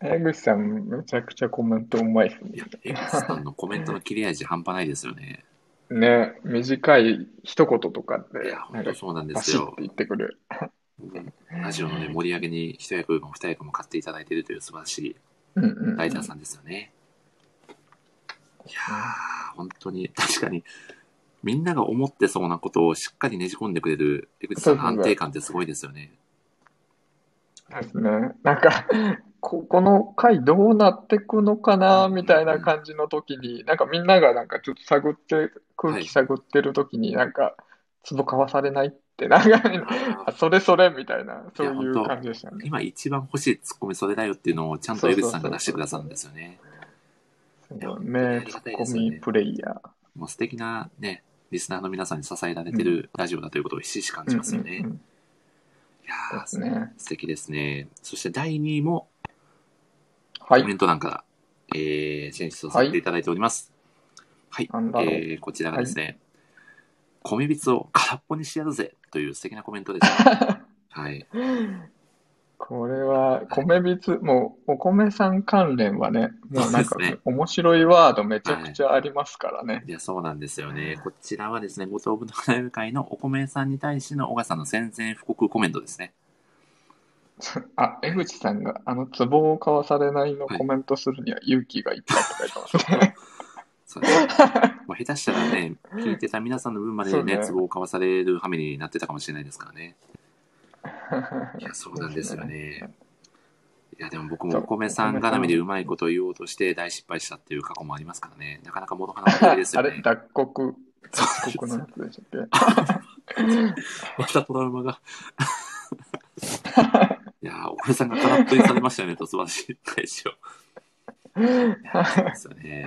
Speaker 2: 江口さん、めちゃくちゃコメントうまいです
Speaker 1: いや
Speaker 2: ね。、
Speaker 1: 江口さんのコメントの切れ味半端ないですよね。
Speaker 2: ね、短い一言とか
Speaker 1: い
Speaker 2: で
Speaker 1: や、、
Speaker 2: なんか
Speaker 1: 本当そうなんですよ
Speaker 2: バシッて。言ってくる。
Speaker 1: うんラジオのね、盛り上げに一役も二役も買っていただいているという素晴らしい。ライターさんですよね。いやー、本当に、確かに、みんなが思ってそうなことをしっかりねじ込んでくれる江口さんの安定感ってすごいですよね。
Speaker 2: ですね。なんか、ここの回どうなってくのかな、みたいな感じの時に、なんかみんながなんかちょっと探って、空気探ってる時に、なんか、壺買わされないって、なんか、あ それそれみたいな、そういう感じでしたね。
Speaker 1: 今一番欲しいツッコミそれだよっていうのをちゃんと江口さんが出してくださるんですよね。
Speaker 2: 名ツッコミプレイヤー。
Speaker 1: もう素敵なね、リスナーの皆さんに支えられてるラジオだということをひしひし感じますよね。いやー
Speaker 2: ね。
Speaker 1: 素敵ですね。そして第2位も
Speaker 2: はい。
Speaker 1: コメント欄から、えー、選出をさせていただいております。はい。
Speaker 2: なんだろう。
Speaker 1: えー、こちらがですね、米びつを空っぽにしてやるぜという素敵なコメントです。はい。
Speaker 2: これは、米びつ、もう、お米さん関連はね、もうなんか
Speaker 1: ね、
Speaker 2: 面白いワードめちゃくちゃありますからね。
Speaker 1: いや、そうなんですよね。こちらはですね、五島ぶどうライブ会のお米さんに対しての小川さんの宣戦布告コメントですね。
Speaker 2: あ、江口さんが、あの、壺を買わされないのコメントするには勇気がいっぱいって書いてますね。
Speaker 1: そうね。もう下手したらね、聞いてた皆さんの分までね、
Speaker 2: そうね
Speaker 1: 都合を交わされる羽目になってたかもしれないですからね。いや、そうなんですよね。いや、でも僕もお米さん絡みでうまいことを言おうとして大失敗したっていう過去もありますからね。なかなか戻らないです
Speaker 2: あ
Speaker 1: よ
Speaker 2: れ、
Speaker 1: ね。
Speaker 2: 脱穀、
Speaker 1: そう
Speaker 2: 脱穀のやつでしたっ
Speaker 1: またトラウマが。いやー、お米さんが空っぽにされましたよねと素晴らしい返しを。いやそうですよね。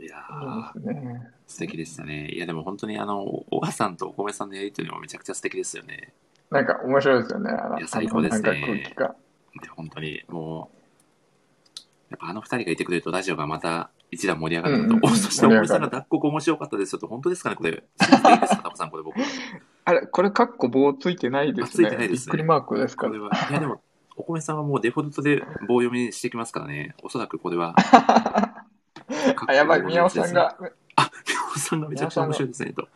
Speaker 1: いやー。素敵でしたね。いや、でも本当にあの、小川さんとお米さんのやりとりもめちゃくちゃ素敵ですよね。
Speaker 2: なんか面白いですよね。
Speaker 1: いや最高ですね本当にもう、やっぱあの二人がいてくれるとラジオがまた一段盛り上がるのと、
Speaker 2: うんうん
Speaker 1: おそしてお米さんが脱穀面白かったですよと、本当ですかねこれ。いいですかタコさん、これ僕。
Speaker 2: あれ、これ、カッコ棒ついてないです
Speaker 1: あつい
Speaker 2: ね。
Speaker 1: てないですね
Speaker 2: びっくりマークですか
Speaker 1: これは。いや、でも、お米さんはもうデフォルトで棒読みしてきますからね。おそらくこれは。
Speaker 2: あ、やばい、宮尾さんが、
Speaker 1: あ、宮尾さんがめちゃくちゃ面白いですね、と。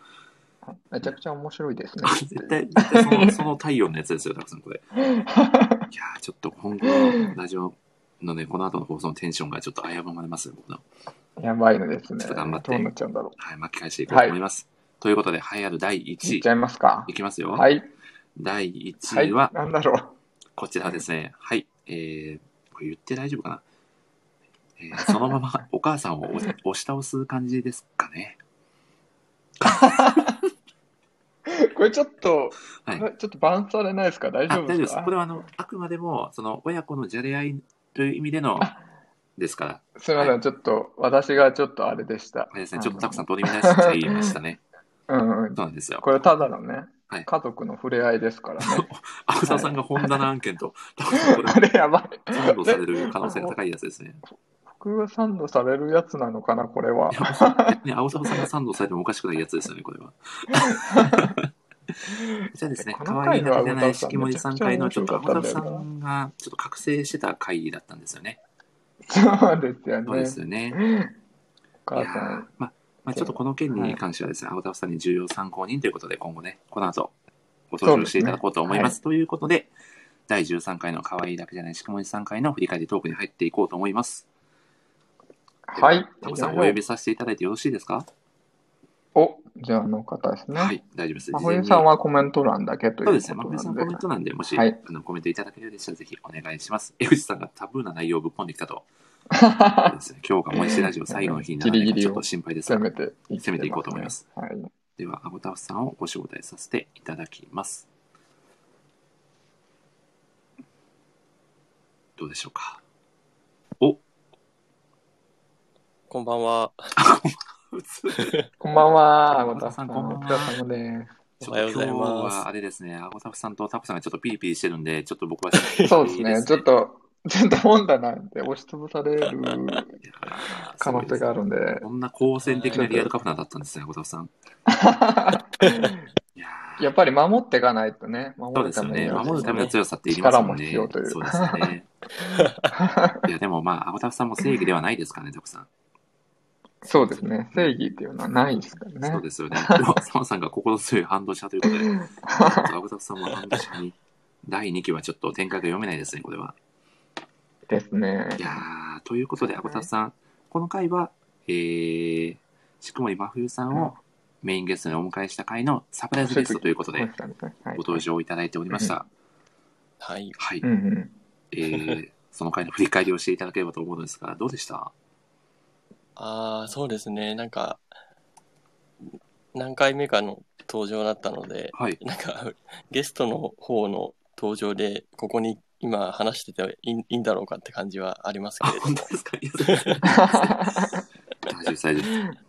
Speaker 2: めちゃくちゃ面白いですね
Speaker 1: あ。絶対、絶対その、その太陽のやつですよ、たくさんこれ。いやーちょっと今後のラジオのね、この後の放送のテンションがちょっと危ぶまれますよ、僕の。
Speaker 2: やばいのですね。
Speaker 1: ちょっと頑張って
Speaker 2: どうなっちゃうんだろ
Speaker 1: はい、巻き返していこうと思います。ということで、栄えある第
Speaker 2: う。い
Speaker 1: 1位
Speaker 2: っち。ゃいますか？
Speaker 1: いきますよ。
Speaker 2: はい。
Speaker 1: 第
Speaker 2: は
Speaker 1: 1
Speaker 2: い。
Speaker 1: 位は、
Speaker 2: なんだろう。
Speaker 1: こちらですね。はい。えー、これ言って大丈夫かな、えーそのまま お母さんを押押し倒す感じですかね。
Speaker 2: これちょっと、
Speaker 1: はい
Speaker 2: ちょっとバンされないですか？大
Speaker 1: 丈夫です。
Speaker 2: 丈夫ですか
Speaker 1: これはあの、あくまでも、その、親子のじゃれ合いという意味での、ですから、
Speaker 2: すみません、
Speaker 1: は
Speaker 2: ちょっと、私がちょっとあれでした。
Speaker 1: あれですね、ちょっとたくさん取り乱しちゃいましたね。
Speaker 2: うんうん。
Speaker 1: そうなんですよ。
Speaker 2: これただのね、
Speaker 1: はい
Speaker 2: 家族の触れ合いですからね。
Speaker 1: 青沢さんが本棚案件と、たくさんこれ
Speaker 2: あれやばい。
Speaker 1: サンドされる可能性が高いやつですね。
Speaker 2: 僕がサンドされるやつなのかな、これは。
Speaker 1: いや逆に青沢さんがサンドされてもおかしくないやつですよね、これは。じゃあですね、
Speaker 2: こ
Speaker 1: 可愛いだけじゃない式守さん会のちょっと青沢さんがちょっと覚醒してた回だったんですよね。
Speaker 2: そうですよね
Speaker 1: そうで。すよね。
Speaker 2: お母さん。
Speaker 1: ーまあ、まあ、ちょっとこの件に関してはですね、青沢さんに重要参考人ということで、今後ね、この後、ご登場していただこうと思います。ということで、第13回の可愛いだけじゃない式守さん会の振り返りトークに入っていこうと思います。
Speaker 2: はい。
Speaker 1: タコさんお呼びさせていただいてよろしいですか？
Speaker 2: お、じゃああの方ですね。
Speaker 1: はい、大丈夫です。
Speaker 2: 真
Speaker 1: 事前に
Speaker 2: 冬さんはコメント欄だけということ
Speaker 1: そうですね。真冬さんコ。メントなんで、もし、
Speaker 2: はい
Speaker 1: あのコメントいただけるでしたらぜひお願いします。江口さんがタブーな内容をぶっ込んできたと。今日がもう一ラジオ最後の日にならないかちょっと心配ですが
Speaker 2: 攻めてい
Speaker 1: こうと思います。
Speaker 2: はい。
Speaker 1: では、アゴタフさんをご招待させていただきます。どうでしょうか？お
Speaker 4: こんばんは。
Speaker 2: こんばんは、あご
Speaker 1: あごた
Speaker 2: たさん。
Speaker 1: こんばんは今日はあれですね、アゴタフさんとタコさんがちょっとピリピリしてるんで、ちょっと僕は
Speaker 2: そうですね。ちょっと、ちょっと本棚で押しつぶされる可能性があるんで。
Speaker 1: こんな好戦的なリアルカフナだったんですね、アゴタフさん。いや
Speaker 2: っぱり守っていかないとね。守る。ためには
Speaker 1: 守るための強さっていりますもんね。
Speaker 2: 力も必要という
Speaker 1: そうですよね。いや、でもまあ、アゴタフさんも正義ではないですからね、タコさん。
Speaker 2: そうですね。正義っていうのはないですからね。
Speaker 1: そうですよね。でも、サマさんが心強い反動者ということで、アゴタフさんも反動者に、第2期はちょっと展開が読めないですね、これは。
Speaker 2: ですね。
Speaker 1: いやー、ということで、アゴタフさん、この回は、えー、しくもり真冬さんをメインゲストにお迎えした回のサプライズゲストということで、
Speaker 2: はい
Speaker 1: ご登場いただいておりました。
Speaker 4: はい。
Speaker 1: はい。
Speaker 2: うんうん。
Speaker 1: えー、その回の振り返りをしていただければと思うのですが、どうでした？
Speaker 4: ああ、そうですね。なんか、何回目かの登場だったので、
Speaker 1: はい。
Speaker 4: なんか、ゲストの方の登場で、ここに今話してていいいいんだろうかって感じはありますけ
Speaker 1: あ、
Speaker 4: れども
Speaker 1: 本当。ですか？大丈夫。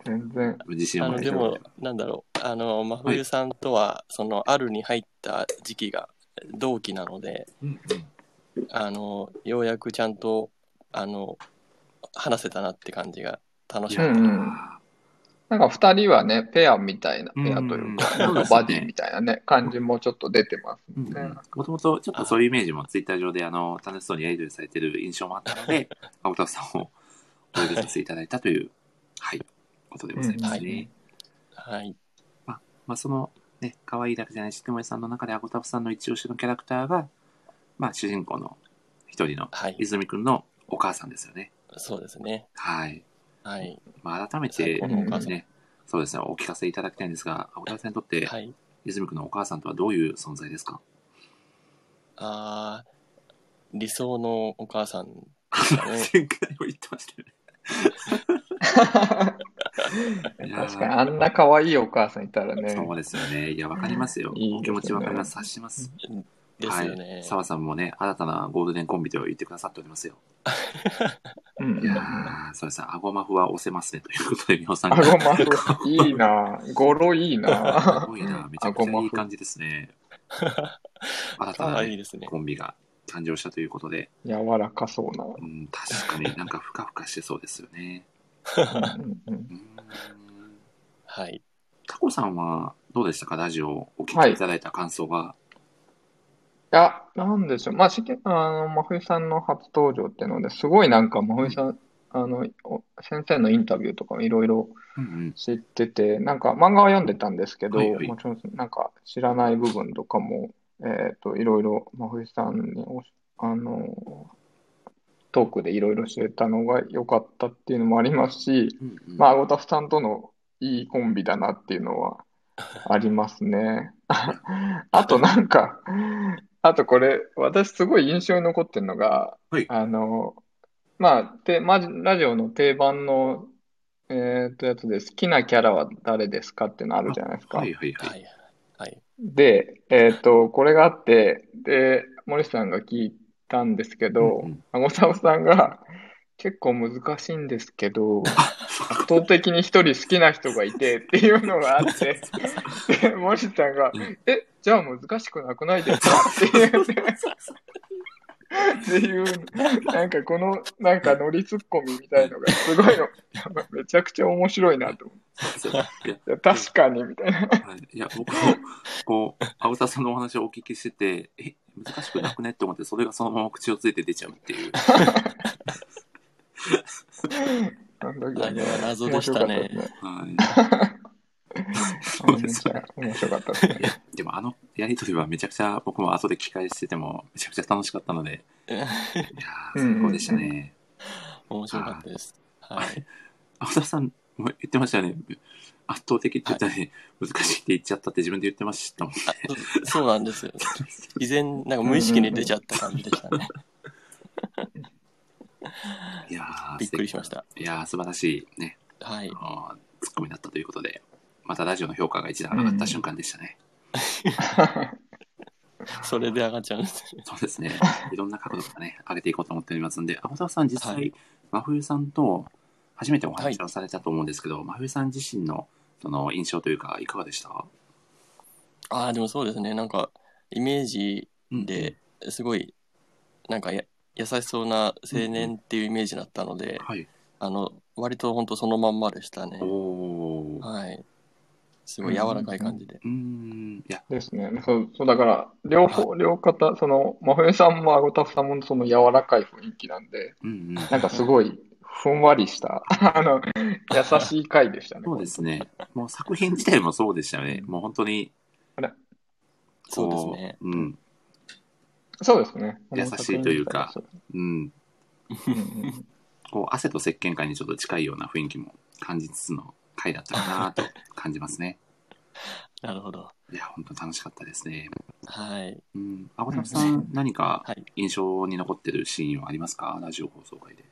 Speaker 2: 全然。
Speaker 1: 自信を
Speaker 4: あの、でも
Speaker 1: 持って大丈夫で、
Speaker 4: なんだろう、あの、真冬さんとは、その、あるに入った時期が同期なので、
Speaker 1: うん
Speaker 4: あの、ようやくちゃんと、あの、話せたなって感じが楽しかった。
Speaker 2: うんうんなんか二人はね、ペアみたいな、
Speaker 1: うん
Speaker 2: ペアというか、
Speaker 1: うん
Speaker 2: なんかバディみたいなね、感じもちょっと出てます
Speaker 1: うん
Speaker 2: ね。
Speaker 1: もともとちょっとそういうイメージもツイッター上であの楽しそうにやり取りされてる印象もあったので、青田さんをお呼びさせていただいたという、はい、ことでございますね。
Speaker 4: はい。
Speaker 1: まあ、そのね、可愛いだけじゃないし、くもえさんの中でアゴタフさんの一押しのキャラクターが、まあ、主人公の一人の
Speaker 4: はい。
Speaker 1: 泉くんのお母さんですよね。
Speaker 4: そうですね。
Speaker 1: はい。
Speaker 4: はい。
Speaker 1: まあ、改めて、
Speaker 4: 最高のお母さん
Speaker 1: ね、そうですね、お聞かせいただきたいんですが、アゴタフさんにとって、
Speaker 4: はい。
Speaker 1: 泉くんのお母さんとはどういう存在ですか？
Speaker 4: あー理想のお母さんね。
Speaker 1: 前回も言ってましたよね。いやー
Speaker 2: 確かに、あんな可愛いお母さんいたらね。
Speaker 1: そうですよね。いや、わかりますよ。
Speaker 2: いいですね
Speaker 1: お気持ちわかります。察します。
Speaker 4: ですよね。
Speaker 1: はい。澤さんもね、新たなゴールデンコンビと言ってくださっておりますよ。
Speaker 2: うん
Speaker 1: いやー、そうですね。アゴマフは押せますね。ということで、皆さん
Speaker 2: あごまふ、いいな語呂いい
Speaker 1: す
Speaker 2: な
Speaker 1: ごいな。めちゃくちゃいい感じですね。新た
Speaker 4: か
Speaker 1: なね
Speaker 4: わいいですね。
Speaker 1: コンビが誕生したということで、
Speaker 2: 柔らかそうな。
Speaker 1: うん、確かになんかふかふかしてそうですよね。
Speaker 4: はい。
Speaker 1: タコさんはどうでしたか？ラジオをお聞きいただいた感想が。
Speaker 2: いや、なんでしょう。まあ、しけ、あの、真冬さんの初登場っていうので、すごいなんか真冬さん、あの、お先生のインタビューとかもいろいろ
Speaker 1: うんうん。
Speaker 2: 知ってて、なんか漫画は読んでたんですけど、
Speaker 1: はいはい
Speaker 2: もちろんなんか知らない部分とかも、えっと、いろいろ真冬さんにおし、あの、トークでいろいろ知れたのが良かったっていうのもありますし、
Speaker 1: うんうん
Speaker 2: まあ、アゴタフさんとのいいコンビだなっていうのはありますね。あとなんか、あとこれ、私すごい印象に残ってるのが、
Speaker 1: はい
Speaker 2: あの、まあ、で、まじ、ラジオの定番の、えっと、やつで、好きなキャラは誰ですかっていうのあるじゃないですか。
Speaker 1: はいはいは。
Speaker 4: はいい。はい。
Speaker 2: で、えっと、これがあって、で、森さんが聞いたんですけど、
Speaker 1: うんうん
Speaker 2: あごさおさんが、結構難しいんですけど、圧倒的に一人好きな人がいて っていうのがあって、で、森さんが
Speaker 1: うん、
Speaker 2: え、じゃあ難しくなくないですか？って言って、っていう、なんかこの、なんかノリツッコミみたいのがすごいの、めちゃくちゃ面白いなと思って。
Speaker 1: いや、
Speaker 2: 確かに、みたいな。
Speaker 1: はいいや、僕も、こう、青田さんのお話をお聞きしてて、え、難しくなくね？って思って、それがそのまま口をついて出ちゃうっていう。
Speaker 2: あの時
Speaker 4: あれは謎でしたね。
Speaker 1: はい。そうですね。
Speaker 2: 面白かったです
Speaker 1: でもあのやりとりはめちゃくちゃ、僕も後で聞き返してても、めちゃくちゃ楽しかったので、いやー、最高でしたね。
Speaker 4: 面白かったです。はい。
Speaker 1: 青田さんも言ってましたよね。圧倒的って言ったらね、難しいって言っちゃったって自分で言ってましたもんね。
Speaker 4: そうなんですよ。依然、なんか無意識に出ちゃった感じでしたね。
Speaker 1: いやー、
Speaker 4: びっくりしました。
Speaker 1: いやー、素晴らしいね、
Speaker 4: はい。
Speaker 1: ツッコミだったということで、またラジオの評価が一段上がった瞬間でしたね。
Speaker 4: それで上がっちゃうんです。
Speaker 1: そうですね。いろんな角度からね、上げていこうと思っておりますんで、青田さん実際、
Speaker 4: はい
Speaker 1: 真冬さんと初めてお話をされたと思うんですけど、真冬さん自身のその印象というか、いかがでした？
Speaker 4: ああ、でもそうですね。なんか、イメージ
Speaker 1: うん
Speaker 4: で、すごい、なんかや、優しそうな青年っていうイメージだったので、
Speaker 1: はい。
Speaker 4: あの、割と本当そのまんまでしたね。
Speaker 1: おー。
Speaker 4: はい。すごい柔らかい感じで。
Speaker 1: うーん。いや、
Speaker 2: ですね。そう、そうだから、両方、両方、その、真冬さんもアゴタフさんもその柔らかい雰囲気なんで、
Speaker 1: うんうん。
Speaker 2: なんかすごい、ふんわりした、あの、優しい回でしたね。
Speaker 1: そうですね。もう作品自体もそうでしたよね。もう本当に、
Speaker 4: そうです
Speaker 1: こ
Speaker 4: ね。
Speaker 1: うん。
Speaker 2: そうですね。
Speaker 1: 優しいというかうん。
Speaker 2: うんうん
Speaker 1: こう、汗と石鹸界にちょっと近いような雰囲気も感じつつの回だったかなと感じますね。
Speaker 4: なるほど。
Speaker 1: いや、本当楽しかったですね。
Speaker 4: はい。
Speaker 1: うん。あごたさん、何か
Speaker 4: はい。
Speaker 1: 印象に残ってるシーンはありますか？ラジオ放送会で。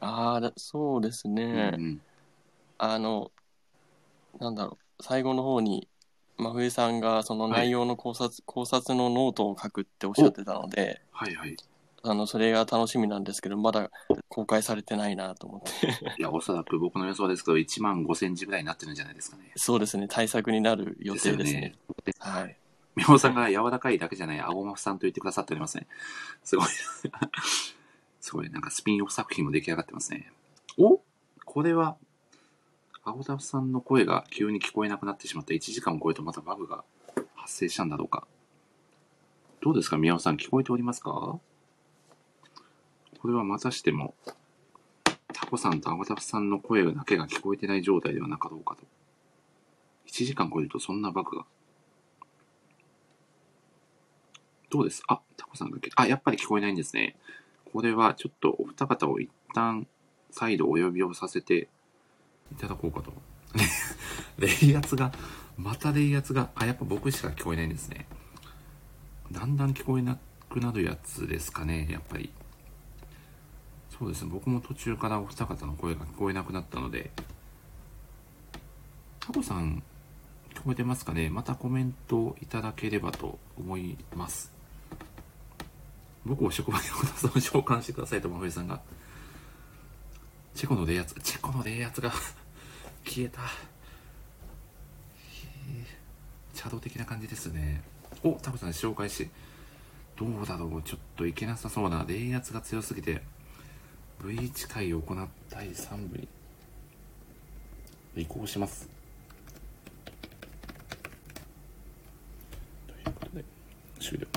Speaker 4: ああ、だそうですね。
Speaker 1: うん
Speaker 4: あの、なんだろ最後の方に、真冬さんがその内容の考察、考察のノートを書くっておっしゃってたので、
Speaker 1: はいはい。
Speaker 4: あの、それが楽しみなんですけど、まだ公開されてないなと思って。
Speaker 1: いや、おそらく僕の予想ですけど、1万5センチぐらいになってるんじゃないですかね。
Speaker 4: そうですね、対策になる予定ですね。
Speaker 1: です
Speaker 4: はい。
Speaker 1: みほさんが柔らかいだけじゃない、あごまふさんと言ってくださっておりますね。すごい。すごい、なんかスピンオフ作品も出来上がってますね。おこれは、あごたふさんの声が急に聞こえなくなってしまった1時間を超えるとまたバグが発生したんだろうか。どうですか宮尾さん、聞こえておりますか？これはまたしても、タコさんとあごたふさんの声だけが聞こえてない状態ではなかろうかと。1時間超えるとそんなバグが。どうです？あ、タコさんだけ。あ、やっぱり聞こえないんですね。これはちょっとお二方を一旦再度お呼びをさせていただこうかと。冷圧が、また冷圧が、あ、やっぱ僕しか聞こえないんですね。だんだん聞こえなくなるやつですかね、やっぱり。そうですね、僕も途中からお二方の声が聞こえなくなったので、タコさん、聞こえてますかね？またコメントいただければと思います。僕を職場におさん召喚してくださいと、真冬さんが。チェコの冷圧チェコので圧が 消えた。茶道的な感じですね。おタコさん紹介しどうだろう。ちょっといけなさそうな冷圧が強すぎて V1 回を行った第3部に。移行します。ということで終了。